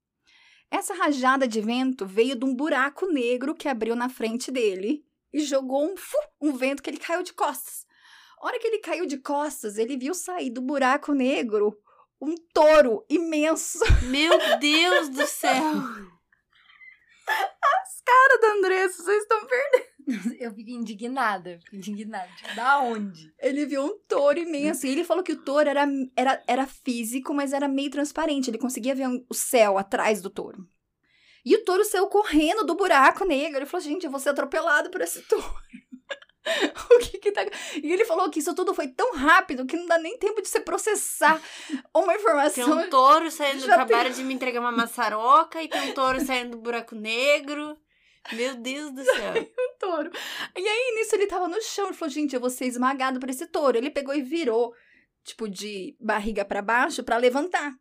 Essa rajada de vento veio de um buraco negro que abriu na frente dele e jogou um, um vento que ele caiu de costas. A hora que ele caiu de costas, ele viu sair do buraco negro um touro imenso. Meu Deus do céu! <laughs> As caras da Andressa, vocês estão perdendo. <laughs> Eu fiquei indignada, fiquei indignada. Tipo, da onde? Ele viu um touro imenso. E ele falou que o touro era, era, era físico, mas era meio transparente. Ele conseguia ver o céu atrás do touro. E o touro saiu correndo do buraco negro. Ele falou: gente, eu vou ser atropelado por esse touro. <laughs> o que que tá... E ele falou que isso tudo foi tão rápido que não dá nem tempo de você processar <laughs> uma informação. Tem um touro saindo do trabalho tem... de me entregar uma maçaroca e tem um touro saindo do buraco negro. Meu Deus do <laughs> céu. um touro. E aí, nisso, ele tava no chão. Ele falou, gente, eu vou ser esmagado por esse touro. Ele pegou e virou, tipo, de barriga para baixo para levantar.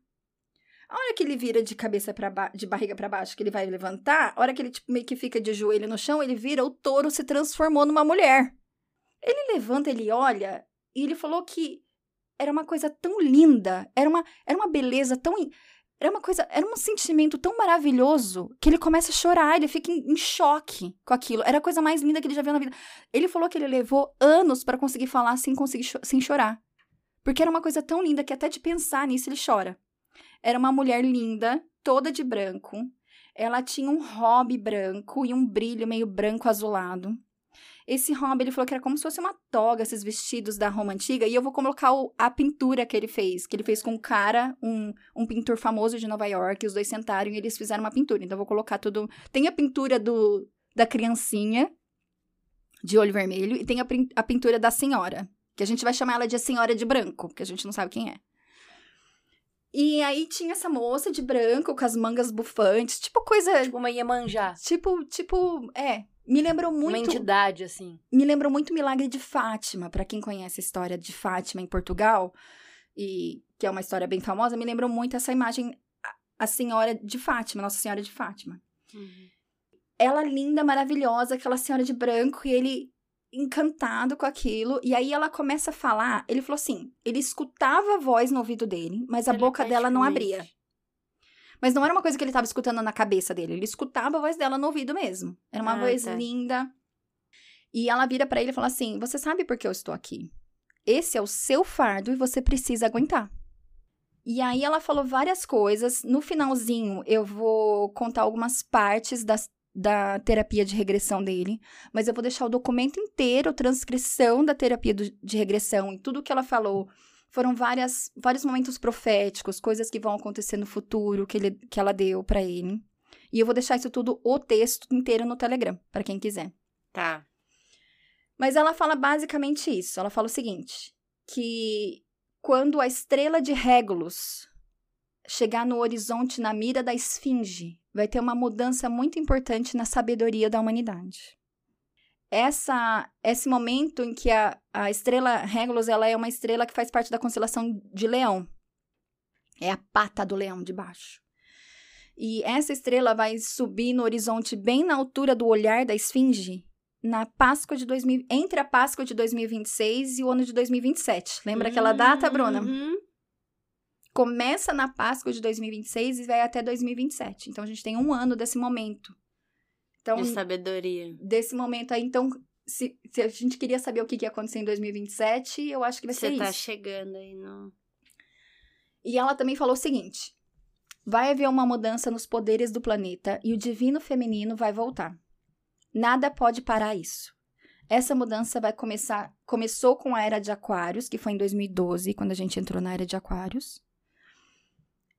A hora que ele vira de cabeça para de barriga para baixo, que ele vai levantar, a hora que ele tipo, meio que fica de joelho no chão, ele vira, o touro se transformou numa mulher. Ele levanta, ele olha, e ele falou que era uma coisa tão linda, era uma, era uma beleza tão. Era uma coisa, era um sentimento tão maravilhoso que ele começa a chorar, ele fica em, em choque com aquilo. Era a coisa mais linda que ele já viu na vida. Ele falou que ele levou anos para conseguir falar sem conseguir sem chorar. Porque era uma coisa tão linda que até de pensar nisso ele chora. Era uma mulher linda, toda de branco. Ela tinha um hobby branco e um brilho meio branco azulado. Esse hobby, ele falou que era como se fosse uma toga, esses vestidos da Roma Antiga. E eu vou colocar o- a pintura que ele fez. Que ele fez com um cara, um, um pintor famoso de Nova York. Os dois sentaram e eles fizeram uma pintura. Então, eu vou colocar tudo... Tem a pintura do, da criancinha, de olho vermelho. E tem a, a pintura da senhora. Que a gente vai chamar ela de senhora de branco. Porque a gente não sabe quem é. E aí tinha essa moça de branco, com as mangas bufantes. Tipo coisa... Tipo uma Iemanjá. Tipo, tipo... É... Me lembrou Uma muito entidade, assim. me lembrou muito o Milagre de Fátima, para quem conhece a história de Fátima em Portugal, e que é uma história bem famosa, me lembrou muito essa imagem, a- a Senhora de Fátima, Nossa Senhora de Fátima. Uhum. Ela linda, maravilhosa, aquela senhora de branco, e ele encantado com aquilo, e aí ela começa a falar, ele falou assim, ele escutava a voz no ouvido dele, mas a boca dela não abria. Mas não era uma coisa que ele estava escutando na cabeça dele. Ele escutava a voz dela no ouvido mesmo. Era uma Ah, voz tá. linda. E ela vira pra ele e fala assim: Você sabe por que eu estou aqui? Esse é o seu fardo e você precisa aguentar. E aí ela falou várias coisas. No finalzinho, eu vou contar algumas partes das, da terapia de regressão dele. Mas eu vou deixar o documento inteiro, transcrição da terapia do- de regressão e tudo que ela falou. Foram várias, vários momentos proféticos, coisas que vão acontecer no futuro que, ele, que ela deu pra ele. E eu vou deixar isso tudo, o texto inteiro no Telegram, pra quem quiser. Tá. Mas ela fala basicamente isso. Ela fala o seguinte: que quando a estrela de Regulus chegar no horizonte na mira da esfinge, vai ter uma mudança muito importante na sabedoria da humanidade. Essa, esse momento em que a, a estrela Regulus ela é uma estrela que faz parte da constelação de Leão. É a pata do leão de baixo. E essa estrela vai subir no horizonte bem na altura do olhar da esfinge na Páscoa de 2000, entre a Páscoa de 2026 e o ano de 2027. Lembra aquela data, Bruna? Uhum. Começa na Páscoa de 2026 e vai até 2027. Então a gente tem um ano desse momento. Então, De sabedoria. desse momento aí, então, se, se a gente queria saber o que, que ia acontecer em 2027, eu acho que vai ser Você tá isso. chegando aí no. E ela também falou o seguinte: vai haver uma mudança nos poderes do planeta e o divino feminino vai voltar. Nada pode parar isso. Essa mudança vai começar. Começou com a era de Aquários, que foi em 2012, quando a gente entrou na era de Aquários.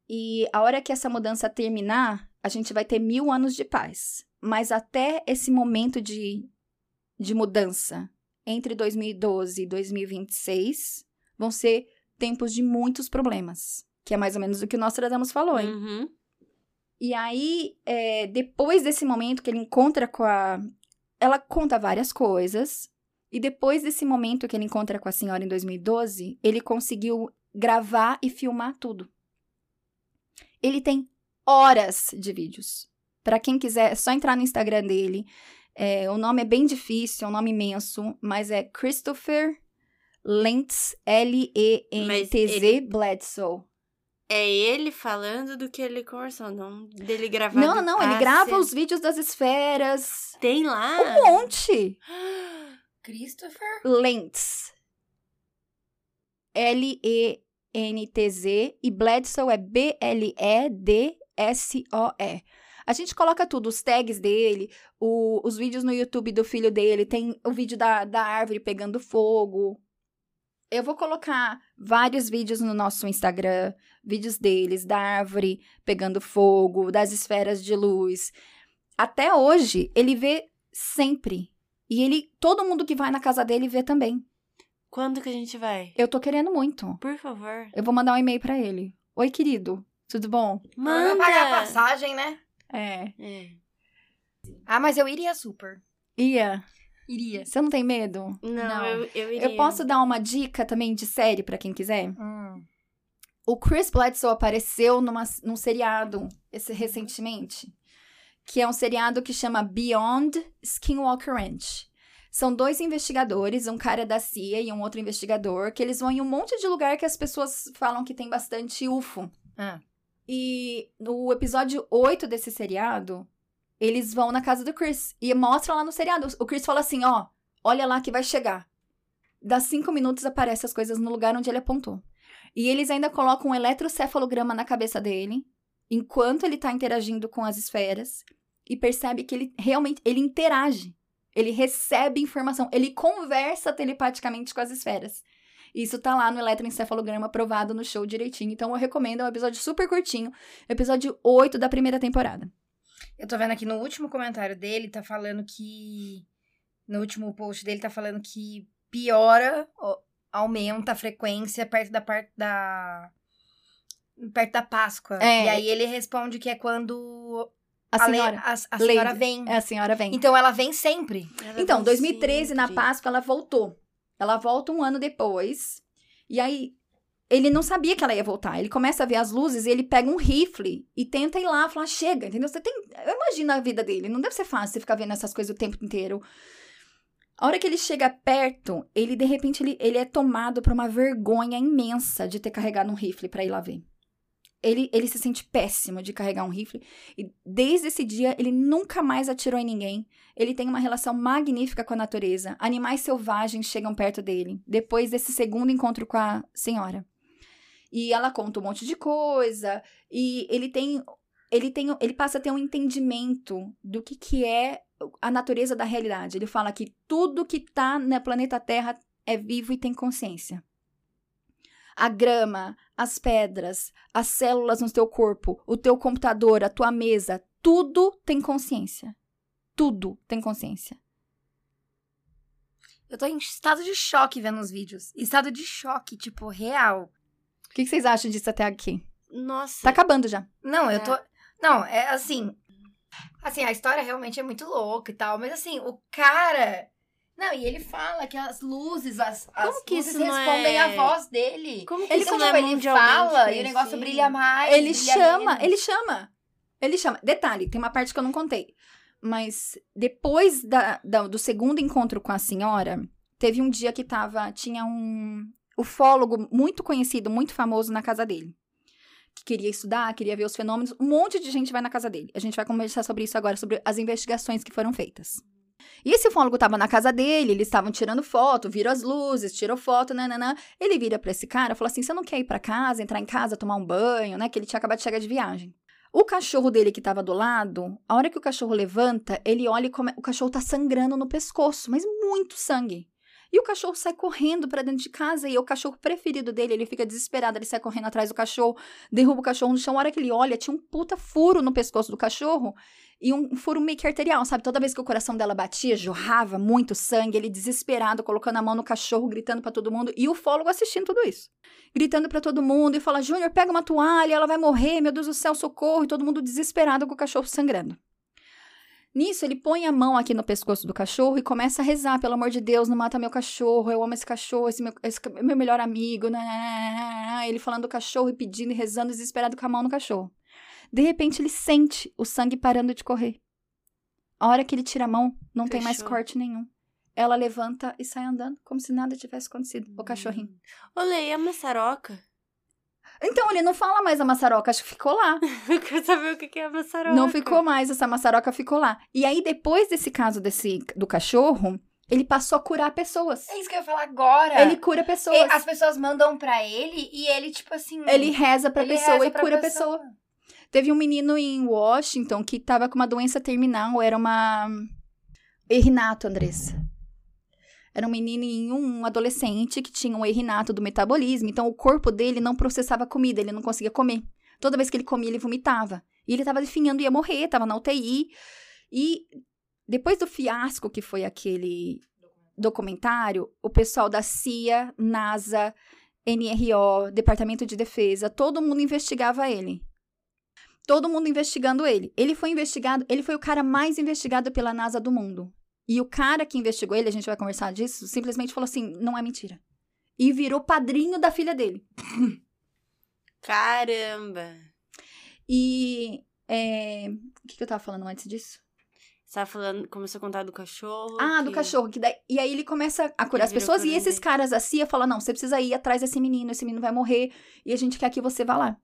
E a hora que essa mudança terminar, a gente vai ter mil anos de paz. Mas até esse momento de, de mudança, entre 2012 e 2026, vão ser tempos de muitos problemas. Que é mais ou menos o que o Nostradamus falou, hein? Uhum. E aí, é, depois desse momento que ele encontra com a. Ela conta várias coisas. E depois desse momento que ele encontra com a senhora em 2012, ele conseguiu gravar e filmar tudo. Ele tem horas de vídeos. Pra quem quiser, é só entrar no Instagram dele. É, o nome é bem difícil, é um nome imenso, mas é Christopher Lentz, L-E-N-T-Z ele- Bledsoe. É ele falando do que ele conversou, não dele gravado. Não, não, ele grava os vídeos das esferas. Tem lá? Um monte. <gasps> Christopher? Lentz. L-E-N-T-Z. E Bledsoe é B-L-E-D-S-O-E. A gente coloca tudo, os tags dele, o- os vídeos no YouTube do filho dele, tem o vídeo da, da árvore pegando fogo. Eu vou colocar vários vídeos no nosso Instagram, vídeos deles, da árvore pegando fogo, das esferas de luz. Até hoje, ele vê sempre. E ele, todo mundo que vai na casa dele vê também. Quando que a gente vai? Eu tô querendo muito. Por favor. Eu vou mandar um e-mail pra ele. Oi, querido. Tudo bom? Manda. Vai pagar a passagem, né? É. É. Ah, mas eu iria super. Ia. Iria. Você não tem medo? Não, Não. Eu, eu iria. Eu posso dar uma dica também de série pra quem quiser? Hum. O Chris Bledsoe apareceu numa, num seriado esse, recentemente, que é um seriado que chama Beyond Skinwalker Ranch. São dois investigadores, um cara da CIA e um outro investigador, que eles vão em um monte de lugar que as pessoas falam que tem bastante UFO. Ah. E no episódio 8 desse seriado, eles vão na casa do Chris e mostra lá no seriado. O Chris fala assim: ó, olha lá que vai chegar. Dá cinco minutos, aparece as coisas no lugar onde ele apontou. E eles ainda colocam um eletrocefalograma na cabeça dele, enquanto ele tá interagindo com as esferas, e percebe que ele realmente ele interage. Ele recebe informação, ele conversa telepaticamente com as esferas. Isso tá lá no eletroencefalograma aprovado no show direitinho. Então eu recomendo, é um episódio super curtinho, episódio 8 da primeira temporada. Eu tô vendo aqui no último comentário dele, tá falando que. No último post dele, tá falando que piora, aumenta a frequência perto da parte da. Perto da Páscoa. É. E aí ele responde que é quando A senhora. a, a senhora Lady. vem. É, a senhora vem. Então ela vem sempre. Ela Então, vem 2013, na sempre. Páscoa, ela voltou. Ela volta um ano depois. E aí, ele não sabia que ela ia voltar. Ele começa a ver as luzes e ele pega um rifle e tenta ir lá, falar, chega, entendeu? Você tem... Eu imagino a vida dele. Não deve ser fácil você ficar vendo essas coisas o tempo inteiro. A hora que ele chega perto, ele, de repente, ele, ele é tomado por uma vergonha imensa de ter carregado um rifle pra ir lá ver. Ele, ele se sente péssimo de carregar um rifle. E desde esse dia, ele nunca mais atirou em ninguém. Ele tem uma relação magnífica com a natureza. Animais selvagens chegam perto dele, depois desse segundo encontro com a senhora. E ela conta um monte de coisa, e ele tem. Ele, tem, ele passa a ter um entendimento do que, que é a natureza da realidade. Ele fala que tudo que tá no planeta Terra é vivo e tem consciência. A grama, as pedras, as células no teu corpo, o teu computador, a tua mesa, tudo tem consciência. Tudo tem consciência. Eu tô em estado de choque vendo os vídeos. Estado de choque, tipo, real. O que, que vocês acham disso até aqui? Nossa. Tá acabando já. Não, eu É. tô. Não, é assim. Assim, a história realmente é muito louca e tal, mas assim, o cara. Não, e ele fala que as luzes, as, as Como que luzes respondem é- à voz dele. Como que Ele, isso então, não tipo, é ele fala e o negócio brilha mais. ele brilha chama, menos. ele chama. Ele chama. Detalhe, tem uma parte que eu não contei. Mas depois da, da- do segundo encontro com a senhora, teve um dia que tava. Tinha um ufólogo muito conhecido, muito famoso na casa dele. Que queria estudar, queria ver os fenômenos. Um monte de gente vai na casa dele. A gente vai conversar sobre isso agora, sobre as investigações que foram feitas. E esse ufólogo tava na casa dele, eles estavam tirando foto, viram as luzes, tirou foto, nananã. Ele vira pra esse cara e falou assim: você não quer ir pra casa, entrar em casa, tomar um banho, né? Que ele tinha acabado de chegar de viagem. O cachorro dele que tava do lado, a hora que o cachorro levanta, ele olha e come... o cachorro tá sangrando no pescoço, mas muito sangue. E o cachorro sai correndo pra dentro de casa e é o cachorro preferido dele, ele fica desesperado, ele sai correndo atrás do cachorro, derruba o cachorro no chão. A hora que ele olha, tinha um puta furo no pescoço do cachorro e um furo meio que arterial, sabe? Toda vez que o coração dela batia, jorrava muito sangue, ele desesperado, colocando a mão no cachorro, gritando pra todo mundo, e o fólogo assistindo tudo isso. Gritando pra todo mundo e fala: Júnior, pega uma toalha, ela vai morrer, meu Deus do céu, socorro, e todo mundo desesperado com o cachorro sangrando. Nisso, ele põe a mão aqui no pescoço do cachorro e começa a rezar, pelo amor de Deus, não mata meu cachorro, eu amo esse cachorro, esse meu, esse é meu melhor amigo, né? Ele falando do cachorro e pedindo e rezando, desesperado com a mão no cachorro. De repente, ele sente o sangue parando de correr. A hora que ele tira a mão, não tem mais Fechou. corte nenhum. Ela levanta e sai andando, como se nada tivesse acontecido. O cachorrinho. Olê, e a maçaroca? Então, ele não fala mais a maçaroca, acho que ficou lá. <laughs> Eu quero saber o que é a maçaroca. Não ficou mais, essa maçaroca ficou lá. E aí, depois desse caso desse, do cachorro, ele passou a curar pessoas. É isso que eu ia falar agora. Ele cura pessoas. E as pessoas mandam pra ele e ele, tipo assim. Ele reza pra ele pessoa reza e pra cura a pessoa. Teve um menino em Washington que tava com uma doença terminal, era uma. Erinato, Andressa. Era um menino, um adolescente que tinha um erinato do metabolismo, então o corpo dele não processava comida, ele não conseguia comer. Toda vez que ele comia, ele vomitava. E ele tava definhando e ia morrer, tava na UTI. E depois do fiasco que foi aquele documentário, o pessoal da CIA, NASA, NRO, Departamento de Defesa, todo mundo investigava ele. Todo mundo investigando ele. Ele foi investigado, ele foi o cara mais investigado pela NASA do mundo. E o cara que investigou ele, a gente vai conversar disso, simplesmente falou assim: não é mentira. E virou padrinho da filha dele. Caramba. E. é, O que, que eu tava falando antes disso? Você tava falando, começou a contar do cachorro. Ah, do que- cachorro. Que daí, e aí ele começa a curar Ele as pessoas. E esses caras, a CIA, falam: não, você precisa ir atrás desse menino, esse menino vai morrer. E a gente quer que você vá lá.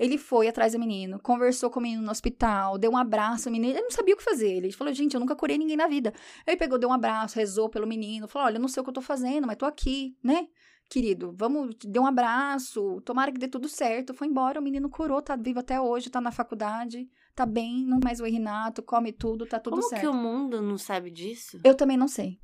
Ele foi atrás do menino, conversou com o menino no hospital, deu um abraço ao menino. Ele não sabia o que fazer. Ele falou, gente, eu nunca curei ninguém na vida. Ele pegou, deu um abraço, rezou pelo menino, falou: olha, eu não sei o que eu tô fazendo, mas tô aqui, né? Querido, vamos, deu um abraço, tomara que dê tudo certo. Foi embora, o menino curou, tá vivo até hoje, tá na faculdade, tá bem, não mais o Renato, come tudo, tá tudo Como certo. que o mundo não sabe disso? Eu também não sei.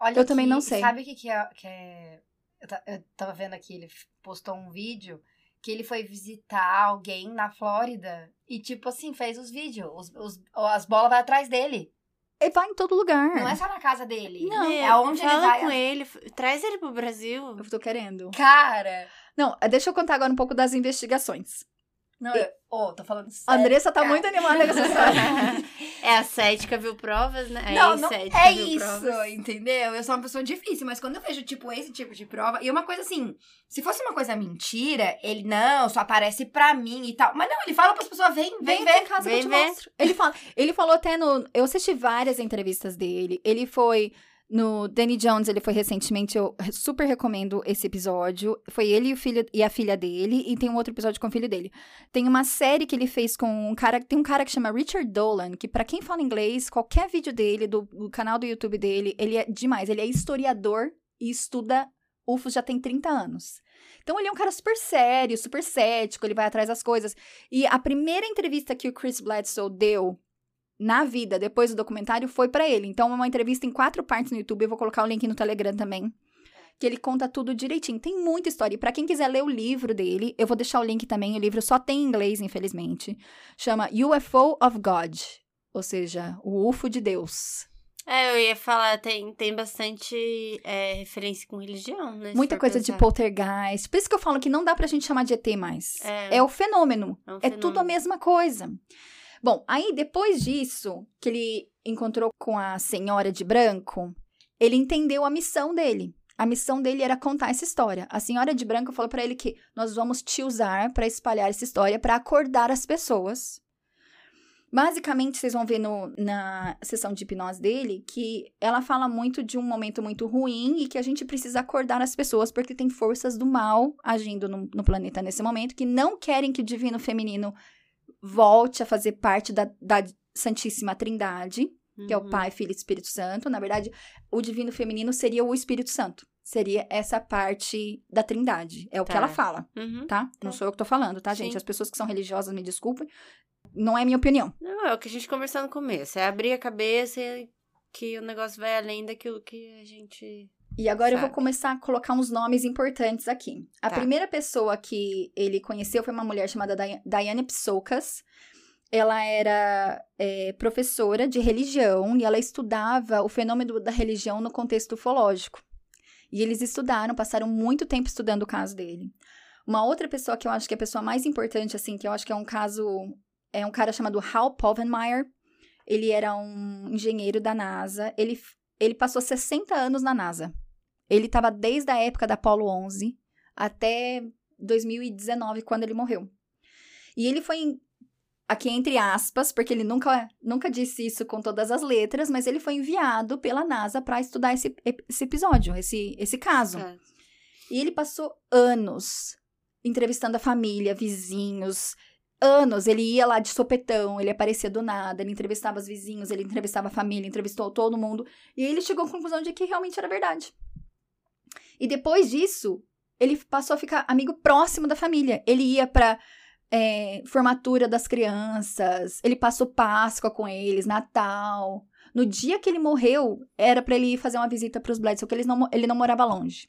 Olha Eu também não sei. Sabe o que, que é. Que é- eu, ta- eu tava vendo aqui, ele postou um vídeo que ele foi visitar alguém na Flórida e, tipo assim, fez os vídeos. Os, os- as bolas vai atrás dele. Ele vai em todo lugar. Não é só na casa dele. Não. é onde ele vai. com ele, traz ele pro Brasil. Eu tô querendo. Cara. Não, deixa eu contar agora um pouco das investigações. Não, eu. Ô, tô falando A sério. Andressa tá muito animada com essa história. <laughs> é a cética viu provas, né? A Não, é viu isso, provas. entendeu? Eu sou uma pessoa difícil, mas quando eu vejo, tipo, esse tipo de prova, e uma coisa assim, se fosse uma coisa mentira, ele, não, só aparece pra mim e tal. Mas não, ele fala pras pessoas, vem, vem, Vem ver. em casa vem que eu te mostro. Ele, fala, ele falou até no... Eu assisti várias entrevistas dele. Ele foi no Danny Jones, ele foi recentemente. Eu super recomendo esse episódio. Foi ele e, o filho, e a filha dele. E tem um outro episódio com o filho dele. Tem uma série que ele fez com um cara... Tem um cara que chama Richard Dolan, que pra quem fala inglês, qualquer vídeo dele, do, do canal do YouTube dele, ele é demais. Ele é historiador e estuda UFOs já tem 30 anos. Então ele é um cara super sério, super cético, ele vai atrás das coisas. E a primeira entrevista que o Chris Bledsoe deu na vida, depois do documentário, foi pra ele. Então é uma entrevista em quatro partes no YouTube, eu vou colocar o link no Telegram também. Que ele conta tudo direitinho. Tem muita história. E pra quem quiser ler o livro dele, eu vou deixar o link também. O livro só tem em inglês, infelizmente. Chama UFO of God. Ou seja, o UFO de Deus. É, eu ia falar, tem, tem bastante é, referência com religião, né? Muita coisa de pensar. poltergeist. Por isso que eu falo que não dá pra gente chamar de ET mais. É. É, o fenômeno. É um É tudo a fenômeno. mesma coisa. Bom, aí depois disso, que ele encontrou com a senhora de branco, ele entendeu a missão dele. A missão dele era contar essa história. A senhora de branco falou pra ele que nós vamos te usar pra espalhar essa história, pra acordar as pessoas. Basicamente, vocês vão ver no- na sessão de hipnose dele que ela fala muito de um momento muito ruim e que a gente precisa acordar as pessoas porque tem forças do mal agindo no, no planeta nesse momento que não querem que o divino feminino volte a fazer parte da, da Santíssima Trindade, que é o Uhum. Pai, Filho e Espírito Santo. Na verdade, o divino feminino seria o Espírito Santo. Seria essa parte da Trindade. É o que Tá. ela fala, Uhum. tá? Não Tá. sou eu que tô falando, tá, Sim. gente? As pessoas que são religiosas me desculpem. Não é minha opinião. Não, é o que a gente conversou no começo. É abrir a cabeça e que o negócio vai além daquilo que a gente. E agora eu vou Sabe. começar a colocar uns nomes importantes aqui. A Tá. primeira pessoa que ele conheceu foi uma mulher chamada Dia- Diane Psoukas. Ela era é, professora de religião e ela estudava o fenômeno da religião no contexto ufológico. E eles estudaram, passaram muito tempo estudando o caso dele. Uma outra pessoa que eu acho que é a pessoa mais importante, assim, que eu acho que é um caso. É um cara chamado Hal Povenmire. Ele era um engenheiro da NASA. Ele, ele passou 60 anos na NASA. Ele estava desde a época da Apollo 11 até 2019, quando ele morreu. E ele foi, aqui entre aspas, porque ele nunca, nunca disse isso com todas as letras, mas ele foi enviado pela NASA para estudar esse, esse episódio, esse, esse caso. E ele passou anos entrevistando a família, vizinhos. Anos, ele ia lá de sopetão, ele aparecia do nada, ele entrevistava os vizinhos, ele entrevistava a família, entrevistou todo mundo. E ele chegou à conclusão de que realmente era verdade. E depois disso, ele passou a ficar amigo próximo da família. Ele ia pra é, formatura das crianças, ele passou Páscoa com eles, Natal. No dia que ele morreu, era pra ele ir fazer uma visita pros Bledsoe, que eles não, ele não morava longe.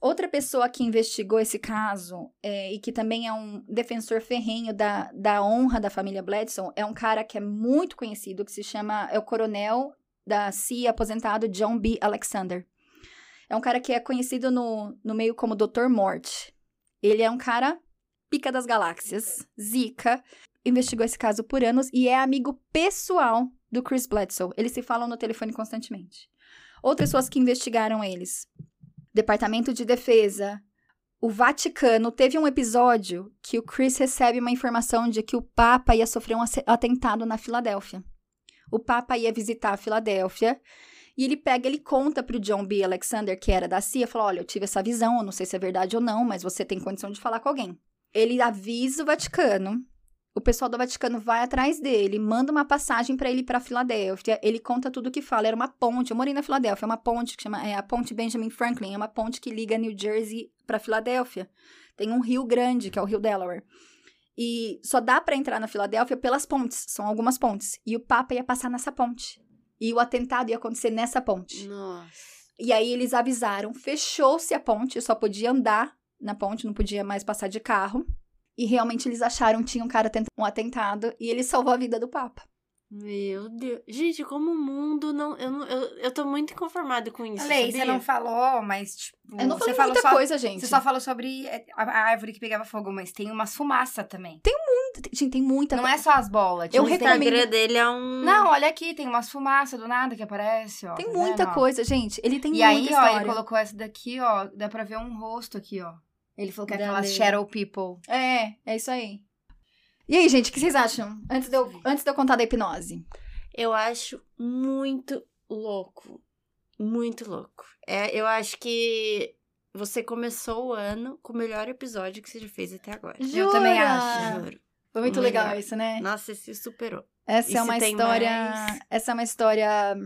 Outra pessoa que investigou esse caso é, e que também é um defensor ferrenho da, da honra da família Bledsoe é um cara que é muito conhecido, que se chama, é o coronel da CIA aposentado John B. Alexander. É um cara que é conhecido no, no meio como Dr. Morte. Ele é um cara pica das galáxias, zica, investigou esse caso por anos e é amigo pessoal do Chris Bledsoe. Eles se falam no telefone constantemente. Outras pessoas que investigaram eles. Departamento de Defesa, o Vaticano. Teve um episódio que o Chris recebe uma informação de que o Papa ia sofrer um atentado na Filadélfia. O Papa ia visitar a Filadélfia e ele pega, ele conta pro John B. Alexander, que era da CIA, fala: Olha, eu tive essa visão, eu não sei se é verdade ou não, mas você tem condição de falar com alguém. Ele avisa o Vaticano. O pessoal do Vaticano vai atrás dele, manda uma passagem para ele para Filadélfia. Ele conta tudo o que fala. Era uma ponte. Eu morei na Filadélfia, é uma ponte que chama é a Ponte Benjamin Franklin, é uma ponte que liga New Jersey para Filadélfia. Tem um rio grande, que é o Rio Delaware. E só dá para entrar na Filadélfia pelas pontes, são algumas pontes. E o Papa ia passar nessa ponte. E o atentado ia acontecer nessa ponte. Nossa. E aí eles avisaram, fechou-se a ponte, só podia andar na ponte, não podia mais passar de carro. E realmente eles acharam que tinha um cara tentando um atentado e ele salvou a vida do Papa. Meu Deus. Gente, como o mundo não. Eu, não, eu, eu tô muito inconformada com isso. Lei, você não falou, mas tipo. Eu não você falei falou muita só, coisa, gente. Você só falou sobre é, a a árvore que pegava fogo, mas tem umas fumaça também. Gente, tem muita Não é só as bolas. Eu O tipo, tem- recomendo- Instagram dele é um. Não, olha aqui, tem umas fumaças do nada que aparece, ó. Tem tá muita vendo, ó? coisa, gente. Ele tem E muita aí, ó, história. ele colocou essa daqui, ó. Dá pra ver um rosto aqui, ó. Ele falou que é aquelas shadow people. É, é isso aí. E aí, gente, o que vocês acham? Antes de eu, antes de eu contar da hipnose. Eu acho muito louco. Muito louco. É, eu acho que você começou o ano com o melhor episódio que você já fez até agora. Eu também Jura? acho. Juro. Foi muito legal melhor. isso, né? Nossa, se superou. Essa E é uma história. mais? Essa é uma história.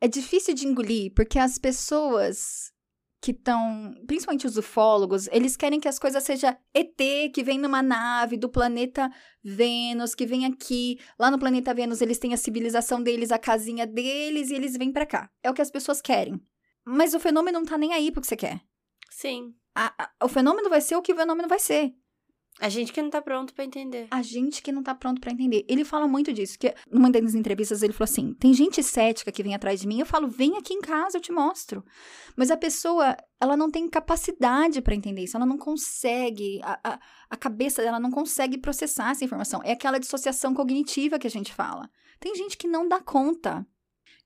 É difícil de engolir, porque as pessoas que estão. Principalmente os ufólogos, eles querem que as coisas sejam ET, que vem numa nave do planeta Vênus, que vem aqui. Lá no planeta Vênus, eles têm a civilização deles, a casinha deles, e eles vêm pra cá. É o que as pessoas querem. Mas o fenômeno não tá nem aí pro que você quer. Sim. A- a- o fenômeno vai ser o que o fenômeno vai ser. A gente que não tá pronto pra entender. A gente que não tá pronto pra entender. Ele fala muito disso, que numa das entrevistas ele falou assim: tem gente cética que vem atrás de mim, eu falo, vem aqui em casa, eu te mostro. Mas a pessoa, ela não tem capacidade pra entender isso, ela não consegue, a, a, a cabeça dela não consegue processar essa informação. É aquela dissociação cognitiva que a gente fala. Tem gente que não dá conta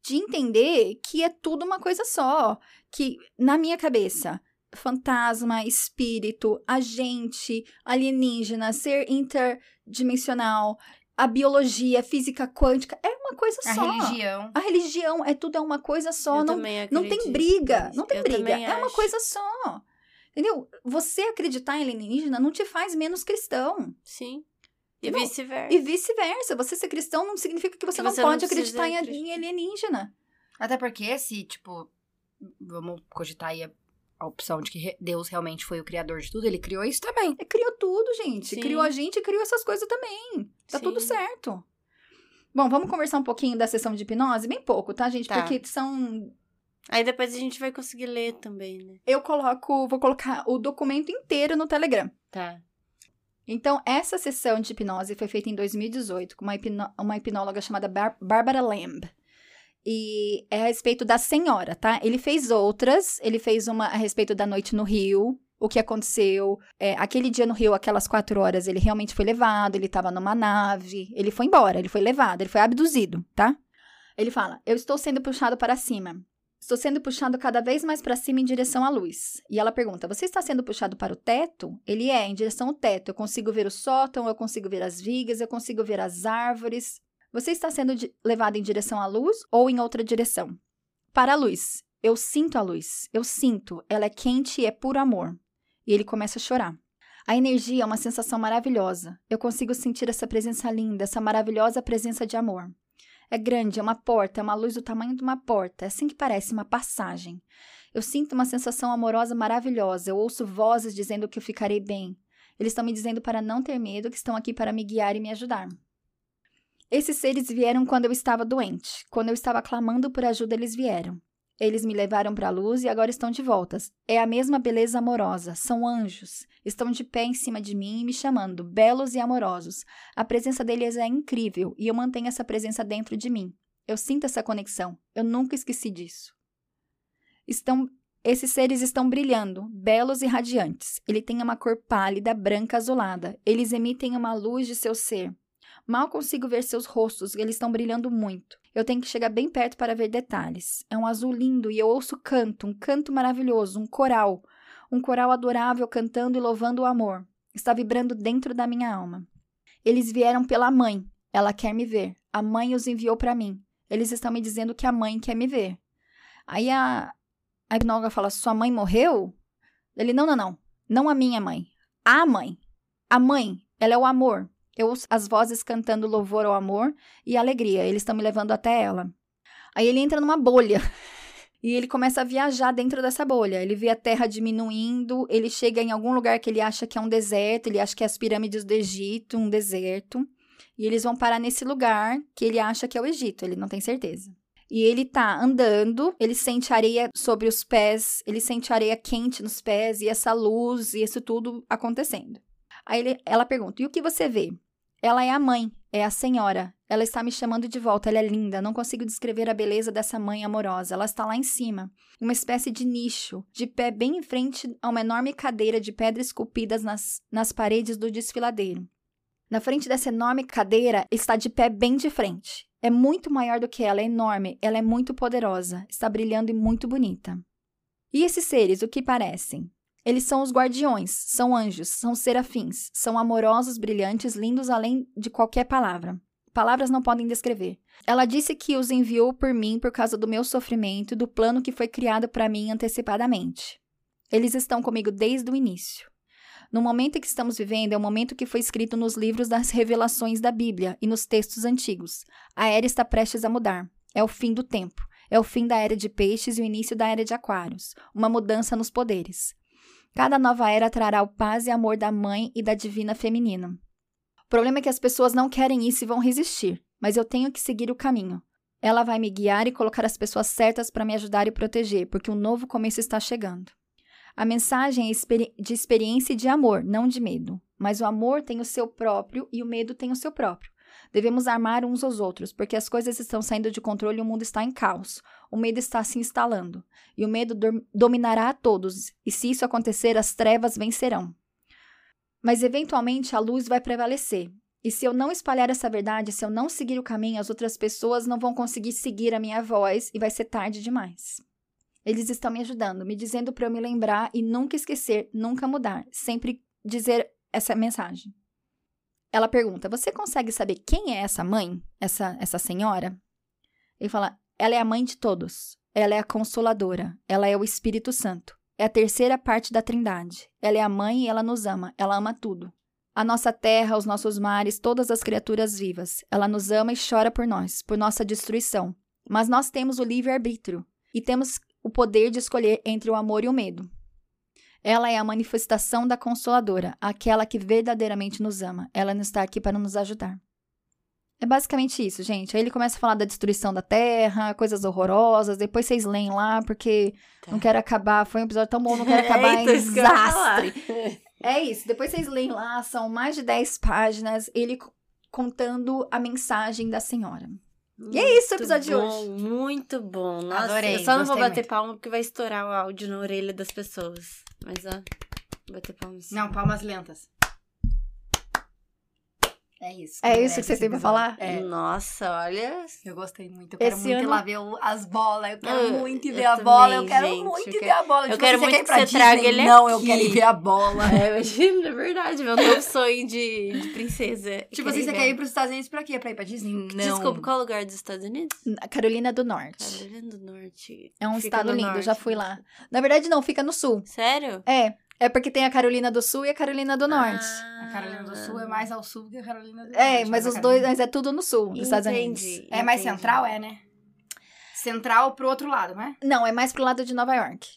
de entender que é tudo uma coisa só. Que, na minha cabeça, fantasma, espírito, agente, alienígena, ser interdimensional, a biologia, a física quântica, é uma coisa A só. religião. A religião é tudo é uma coisa só, eu não, não tem briga, não tem Eu briga, é uma acho. coisa só. Entendeu? Você acreditar em alienígena não te faz menos cristão. Sim. E Não, vice-versa. E vice-versa. Você ser cristão não significa que você Que não você não pode precisa acreditar em, em alienígena. Até porque se, tipo, vamos cogitar aí a, a opção de que Deus realmente foi o criador de tudo, ele criou isso também. Ele criou tudo, gente. Sim. Criou a gente e criou essas coisas também. Tá Sim. tudo certo. Bom, vamos conversar um pouquinho da sessão de hipnose? Bem pouco, tá, gente? Tá. Porque são. Aí depois a gente vai conseguir ler também, né? Eu coloco. Vou colocar o documento inteiro no Telegram. Tá. Então, essa sessão de hipnose foi feita em 2018 com uma, hipno- uma hipnóloga chamada Bar- Barbara Lamb. E é a respeito da senhora, tá? Ele fez outras, ele fez uma a respeito da noite no Rio, o que aconteceu. É, aquele dia no Rio, aquelas quatro horas, ele realmente foi levado, ele tava numa nave, ele foi embora, ele foi levado, ele foi abduzido, tá? Ele fala: Eu estou sendo puxado para cima. Estou sendo puxado cada vez mais para cima em direção à luz. E ela pergunta: Você está sendo puxado para o teto? Ele é, em direção ao teto. Eu consigo ver o sótão, eu consigo ver as vigas, eu consigo ver as árvores. Você está sendo levado em direção à luz ou em outra direção? Para a luz. Eu sinto a luz. Eu sinto. Ela é quente e é puro amor. E ele começa a chorar. A energia é uma sensação maravilhosa. Eu consigo sentir essa presença linda, essa maravilhosa presença de amor. É grande, é uma porta, é uma luz do tamanho de uma porta. É assim que parece, uma passagem. Eu sinto uma sensação amorosa maravilhosa. Eu ouço vozes dizendo que eu ficarei bem. Eles estão me dizendo para não ter medo, que estão aqui para me guiar e me ajudar. Esses seres vieram quando eu estava doente. Quando eu estava clamando por ajuda, eles vieram. Eles me levaram para a luz e agora estão de voltas. É a mesma beleza amorosa. São anjos. Estão de pé em cima de mim e me chamando, belos e amorosos. A presença deles é incrível e eu mantenho essa presença dentro de mim. Eu sinto essa conexão. Eu nunca esqueci disso. Estão esses seres estão brilhando, belos e radiantes. Ele tem uma cor pálida, branca azulada. Eles emitem uma luz de seu ser. Mal consigo ver seus rostos, eles estão brilhando muito. Eu tenho que chegar bem perto para ver detalhes. É um azul lindo e eu ouço canto, um canto maravilhoso, um coral. Um coral adorável cantando e louvando o amor. Está vibrando dentro da minha alma. Eles vieram pela mãe. Ela quer me ver. A mãe os enviou para mim. Eles estão me dizendo que a mãe quer me ver. Aí a, a hipnóloga fala: Sua mãe morreu? Ele: Não, não, não. Não a minha mãe. A mãe. A mãe, ela é o amor. Eu ouço as vozes cantando louvor ao amor e alegria. Eles estão me levando até ela. Aí ele entra numa bolha. <laughs> E ele começa a viajar dentro dessa bolha. Ele vê a terra diminuindo, ele chega em algum lugar que ele acha que é um deserto, ele acha que é as pirâmides do Egito, um deserto. E eles vão parar nesse lugar que ele acha que é o Egito, ele não tem certeza. E ele tá andando, ele sente areia sobre os pés, ele sente areia quente nos pés e essa luz e isso tudo acontecendo. Aí ele, ela pergunta: "E o que você vê?" Ela é a mãe, é a senhora. Ela está me chamando de volta. Ela é linda. Não consigo descrever a beleza dessa mãe amorosa. Ela está lá em cima, uma espécie de nicho, de pé bem em frente a uma enorme cadeira de pedra esculpidas nas, nas paredes do desfiladeiro. Na frente dessa enorme cadeira está de pé bem de frente. É muito maior do que ela, é enorme. Ela é muito poderosa, está brilhando e muito bonita. E esses seres, o que parecem? Eles são os guardiões, são anjos, são serafins, são amorosos, brilhantes, lindos além de qualquer palavra. Palavras não podem descrever. Ela disse que os enviou por mim por causa do meu sofrimento e do plano que foi criado para mim antecipadamente. Eles estão comigo desde o início. No momento em que estamos vivendo é o momento que foi escrito nos livros das <laughs> revelações da Bíblia e nos textos antigos. A era está prestes a mudar. É o fim do tempo. É o fim da era de peixes e o início da era de aquários. Uma mudança nos poderes. Cada nova era trará o paz e amor da mãe e da divina feminina. O problema é que as pessoas não querem isso e vão resistir, mas eu tenho que seguir o caminho. Ela vai me guiar e colocar as pessoas certas para me ajudar e proteger, porque um novo começo está chegando. A mensagem é de experiência e de amor, não de medo. Mas o amor tem o seu próprio e o medo tem o seu próprio. Devemos armar uns aos outros, porque as coisas estão saindo de controle e o mundo está em caos. O medo está se instalando. E o medo dominará a todos, e se isso acontecer, as trevas vencerão. Mas eventualmente a luz vai prevalecer. E se eu não espalhar essa verdade, se eu não seguir o caminho, as outras pessoas não vão conseguir seguir a minha voz e vai ser tarde demais. Eles estão me ajudando, me dizendo para eu me lembrar e nunca esquecer, nunca mudar, sempre dizer essa mensagem. Ela pergunta: Você consegue saber quem é essa mãe, essa, essa senhora? Ele fala: Ela é a mãe de todos. Ela é a consoladora. Ela é o Espírito Santo. É a terceira parte da Trindade. Ela é a mãe e ela nos ama. Ela ama tudo. A nossa terra, os nossos mares, todas as criaturas vivas. Ela nos ama e chora por nós, por nossa destruição. Mas nós temos o livre-arbítrio e temos o poder de escolher entre o amor e o medo. Ela é a manifestação da Consoladora, aquela que verdadeiramente nos ama. Ela não está aqui para nos ajudar. É basicamente isso, gente. Aí ele começa a falar da destruição da Terra, coisas horrorosas. Depois vocês leem lá, porque tá. não quero acabar. Foi um episódio tão bom, não quero acabar <laughs> em desastre. É isso. Depois vocês leem lá, são mais de 10 páginas. Ele contando a mensagem da senhora. E é isso o episódio bom, de hoje. Muito bom. Nossa, Adorei, eu só não vou bater muito. palma porque vai estourar o áudio na orelha das pessoas. Mas, ó, bater palma assim. Não, palmas lentas. É isso. É isso que vocês têm pra falar? É. Nossa, olha. Eu gostei muito. Eu quero Esse muito ir ano- lá ver o- as bolas. Eu quero Eu- muito ir ver a bola. Eu também, quero gente, muito eu ir ver a bola. eu Tipo, quero muito quer ir que pra você traga ele Não, eu quero ir ver a bola. <laughs> É, imagina, é verdade, meu novo sonho de, de princesa. Tipo assim, você quer ir pros Estados Unidos pra quê? Pra ir pra Disney? Não. Desculpa, qual lugar dos Estados Unidos? Na Carolina do Norte. Carolina do Norte. É um Fica estado no lindo, eu já norte. fui lá. Na verdade, não, fica no sul. Sério? É, é porque tem a Carolina do Sul e a Carolina do Norte. Ah, A Carolina do Sul é mais ao sul que a Carolina do é, Norte. mas a os Carolina- dois, mas é tudo no sul dos Estados Unidos. Entendi. É mais entendi. central, é, né? Central pro outro lado, não é? Não, é mais pro lado de Nova York.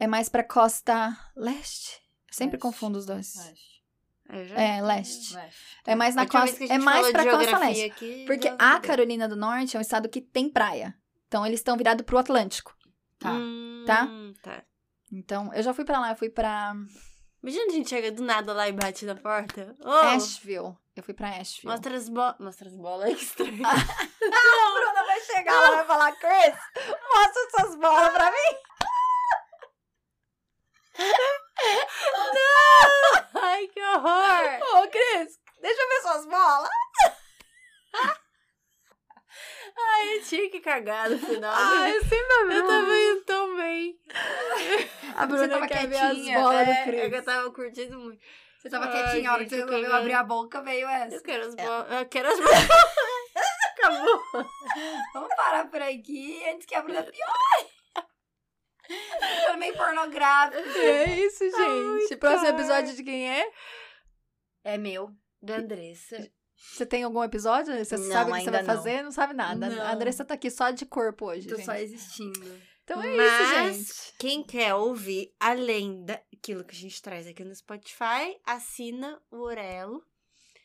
É mais pra costa leste. Eu sempre Leste. confundo os dois. Eu já- É, leste. Leste. É mais na costa, é mais pra costa leste. aqui, Porque a Carolina do Norte é um estado que tem praia. Então eles estão virados pro Atlântico. Tá. Hum, Tá? tá. Então, eu já fui pra lá, eu fui pra Imagina a gente chega do nada lá e bate na porta. Ô, Asheville. Eu fui pra Asheville. mostra as bolas. Mostra as bolas. <laughs> Que estranho. <laughs> A Bruna vai chegar lá e vai falar, Chris, mostra essas bolas pra mim. <laughs> Ai, que horror. Ô, Cris, deixa eu ver suas bolas. Ai, eu tinha que cagar no final. Ai, sempre <laughs> a eu tava indo tão bem. A Você tava ver as quietinha, bolas é, é eu tava curtindo muito. Você tava Ai, quietinha, a hora que você eu quero- abrir a boca, veio essa. Eu quero as bolas. Eu quero as bolas. <laughs> Acabou. Vamos parar por aqui antes que a Bruna piore. Ficando meio pornográfico. É isso, gente. muito Próximo episódio de quem é? É meu. Da Andressa. Você tem algum episódio? Você Não, sabe o que você vai não. fazer? Não sabe nada. Não. A Andressa tá aqui só de corpo hoje. Tô gente. só existindo. Então é Mas, isso, gente. quem quer ouvir além daquilo que a gente traz aqui no Spotify, assina o Orelo,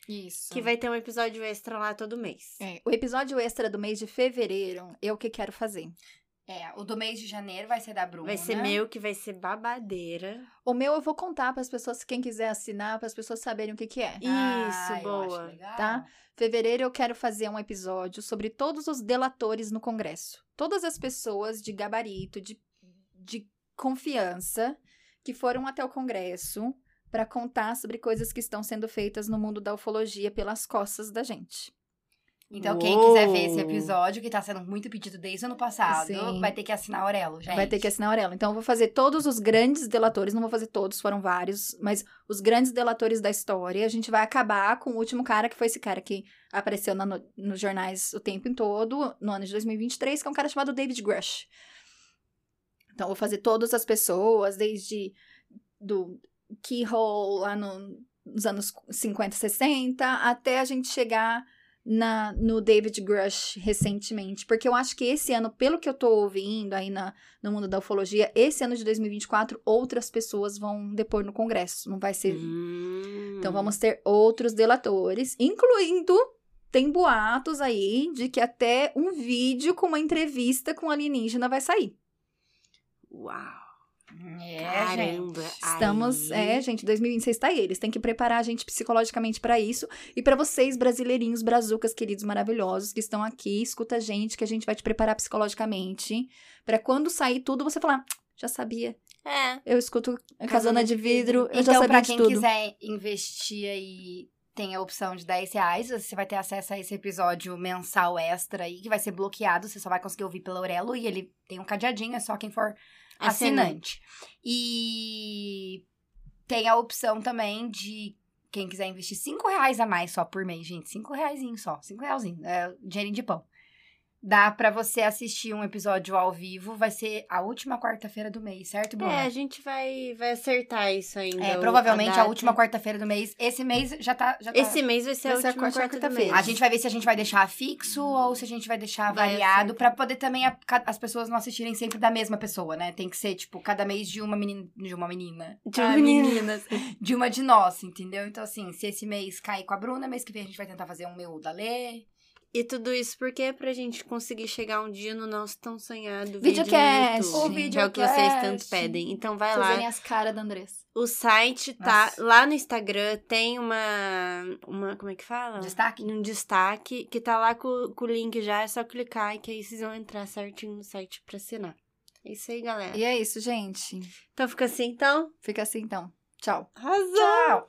Isso. que vai ter um episódio extra lá todo mês. É, o episódio extra do mês de fevereiro, eu que quero fazer. É, o do mês de janeiro vai ser da Bruna. Vai ser meu, que vai ser babadeira. O meu eu vou contar para as pessoas, quem quiser assinar, para as pessoas saberem o que, que é. Isso, Ah, eu acho boa. legal. Tá? Fevereiro eu quero fazer um episódio sobre todos os delatores no Congresso. Todas as pessoas de gabarito, de, de confiança, que foram até o Congresso para contar sobre coisas que estão sendo feitas no mundo da ufologia pelas costas da gente. Então, quem quiser ver esse Uou. episódio, que tá sendo muito pedido desde o ano passado, Sim. vai ter que assinar Aurelo, gente. Vai ter que assinar Aurelo. Então, eu vou fazer todos os grandes delatores, não vou fazer todos, foram vários, mas os grandes delatores da história. A gente vai acabar com o último cara, que foi esse cara que apareceu na no- nos jornais o tempo em todo, no ano de 2023, que é um cara chamado David Grush. Então, eu vou fazer todas as pessoas, desde do Keyhole lá no- nos anos 50, 60, até a gente chegar na, no David Grush recentemente. Porque eu acho que esse ano, pelo que eu tô ouvindo aí na, no mundo da ufologia, esse ano de 2024, outras pessoas vão depor no Congresso. Não vai ser. Hum. Então vamos ter outros delatores, incluindo. Tem boatos aí de que até um vídeo com uma entrevista com alienígena vai sair. Uau. É, Caramba. gente. Estamos, aí. é, gente, 2026 tá aí. Eles têm que preparar a gente psicologicamente pra isso. E pra vocês, brasileirinhos, brazucas, queridos, maravilhosos, que estão aqui, escuta a gente, que a gente vai te preparar psicologicamente. Pra quando sair tudo, você falar, "Ah, já sabia. É. Eu escuto a Casona Casona de de Vidro, eu já Então, sabia pra de quem tudo. quiser investir aí, tem a opção de 10 reais. Você vai ter acesso a esse episódio mensal extra aí, que vai ser bloqueado. Você só vai conseguir ouvir pela Aurelo. E ele tem um cadeadinho, é só quem for assinante. E tem a opção também de quem quiser investir 5 reais a mais só por mês, gente. 5 reais só. 5 realzinho. É dinheirinho de pão. Dá pra você assistir um episódio ao vivo. Vai ser a última quarta-feira do mês, certo, Bruna? É, a gente vai, vai acertar isso ainda. É, provavelmente a, última quarta-feira do mês. Esse mês já tá. Já tá- Esse mês vai ser Vai a última quarta quarta-feira. mês. A gente vai ver se a gente vai deixar fixo ou se a gente vai deixar Vai variado pra poder também a- as pessoas não assistirem sempre da mesma pessoa, né? Tem que ser, tipo, cada mês de uma menina. De uma menina. De Ah, uma menina. meninas. De uma de nós, entendeu? Então, assim, se esse mês cair com a Bruna, mês que vem a gente vai tentar fazer um meu da Lê. E tudo isso porque é pra gente conseguir chegar um dia no nosso tão sonhado Videocast. vídeo que é o que vocês tanto videocast. pedem. Então vai Fazerem lá. as caras da Andressa. O site tá Nossa. lá no Instagram, tem uma. uma como é que fala? Destaque? Um destaque, que tá lá com, com o link já, é só clicar e que aí vocês vão entrar certinho no site pra assinar. É isso aí, galera. E é isso, gente. Então fica assim, então. Fica assim então. Tchau. Arrasou! Tchau!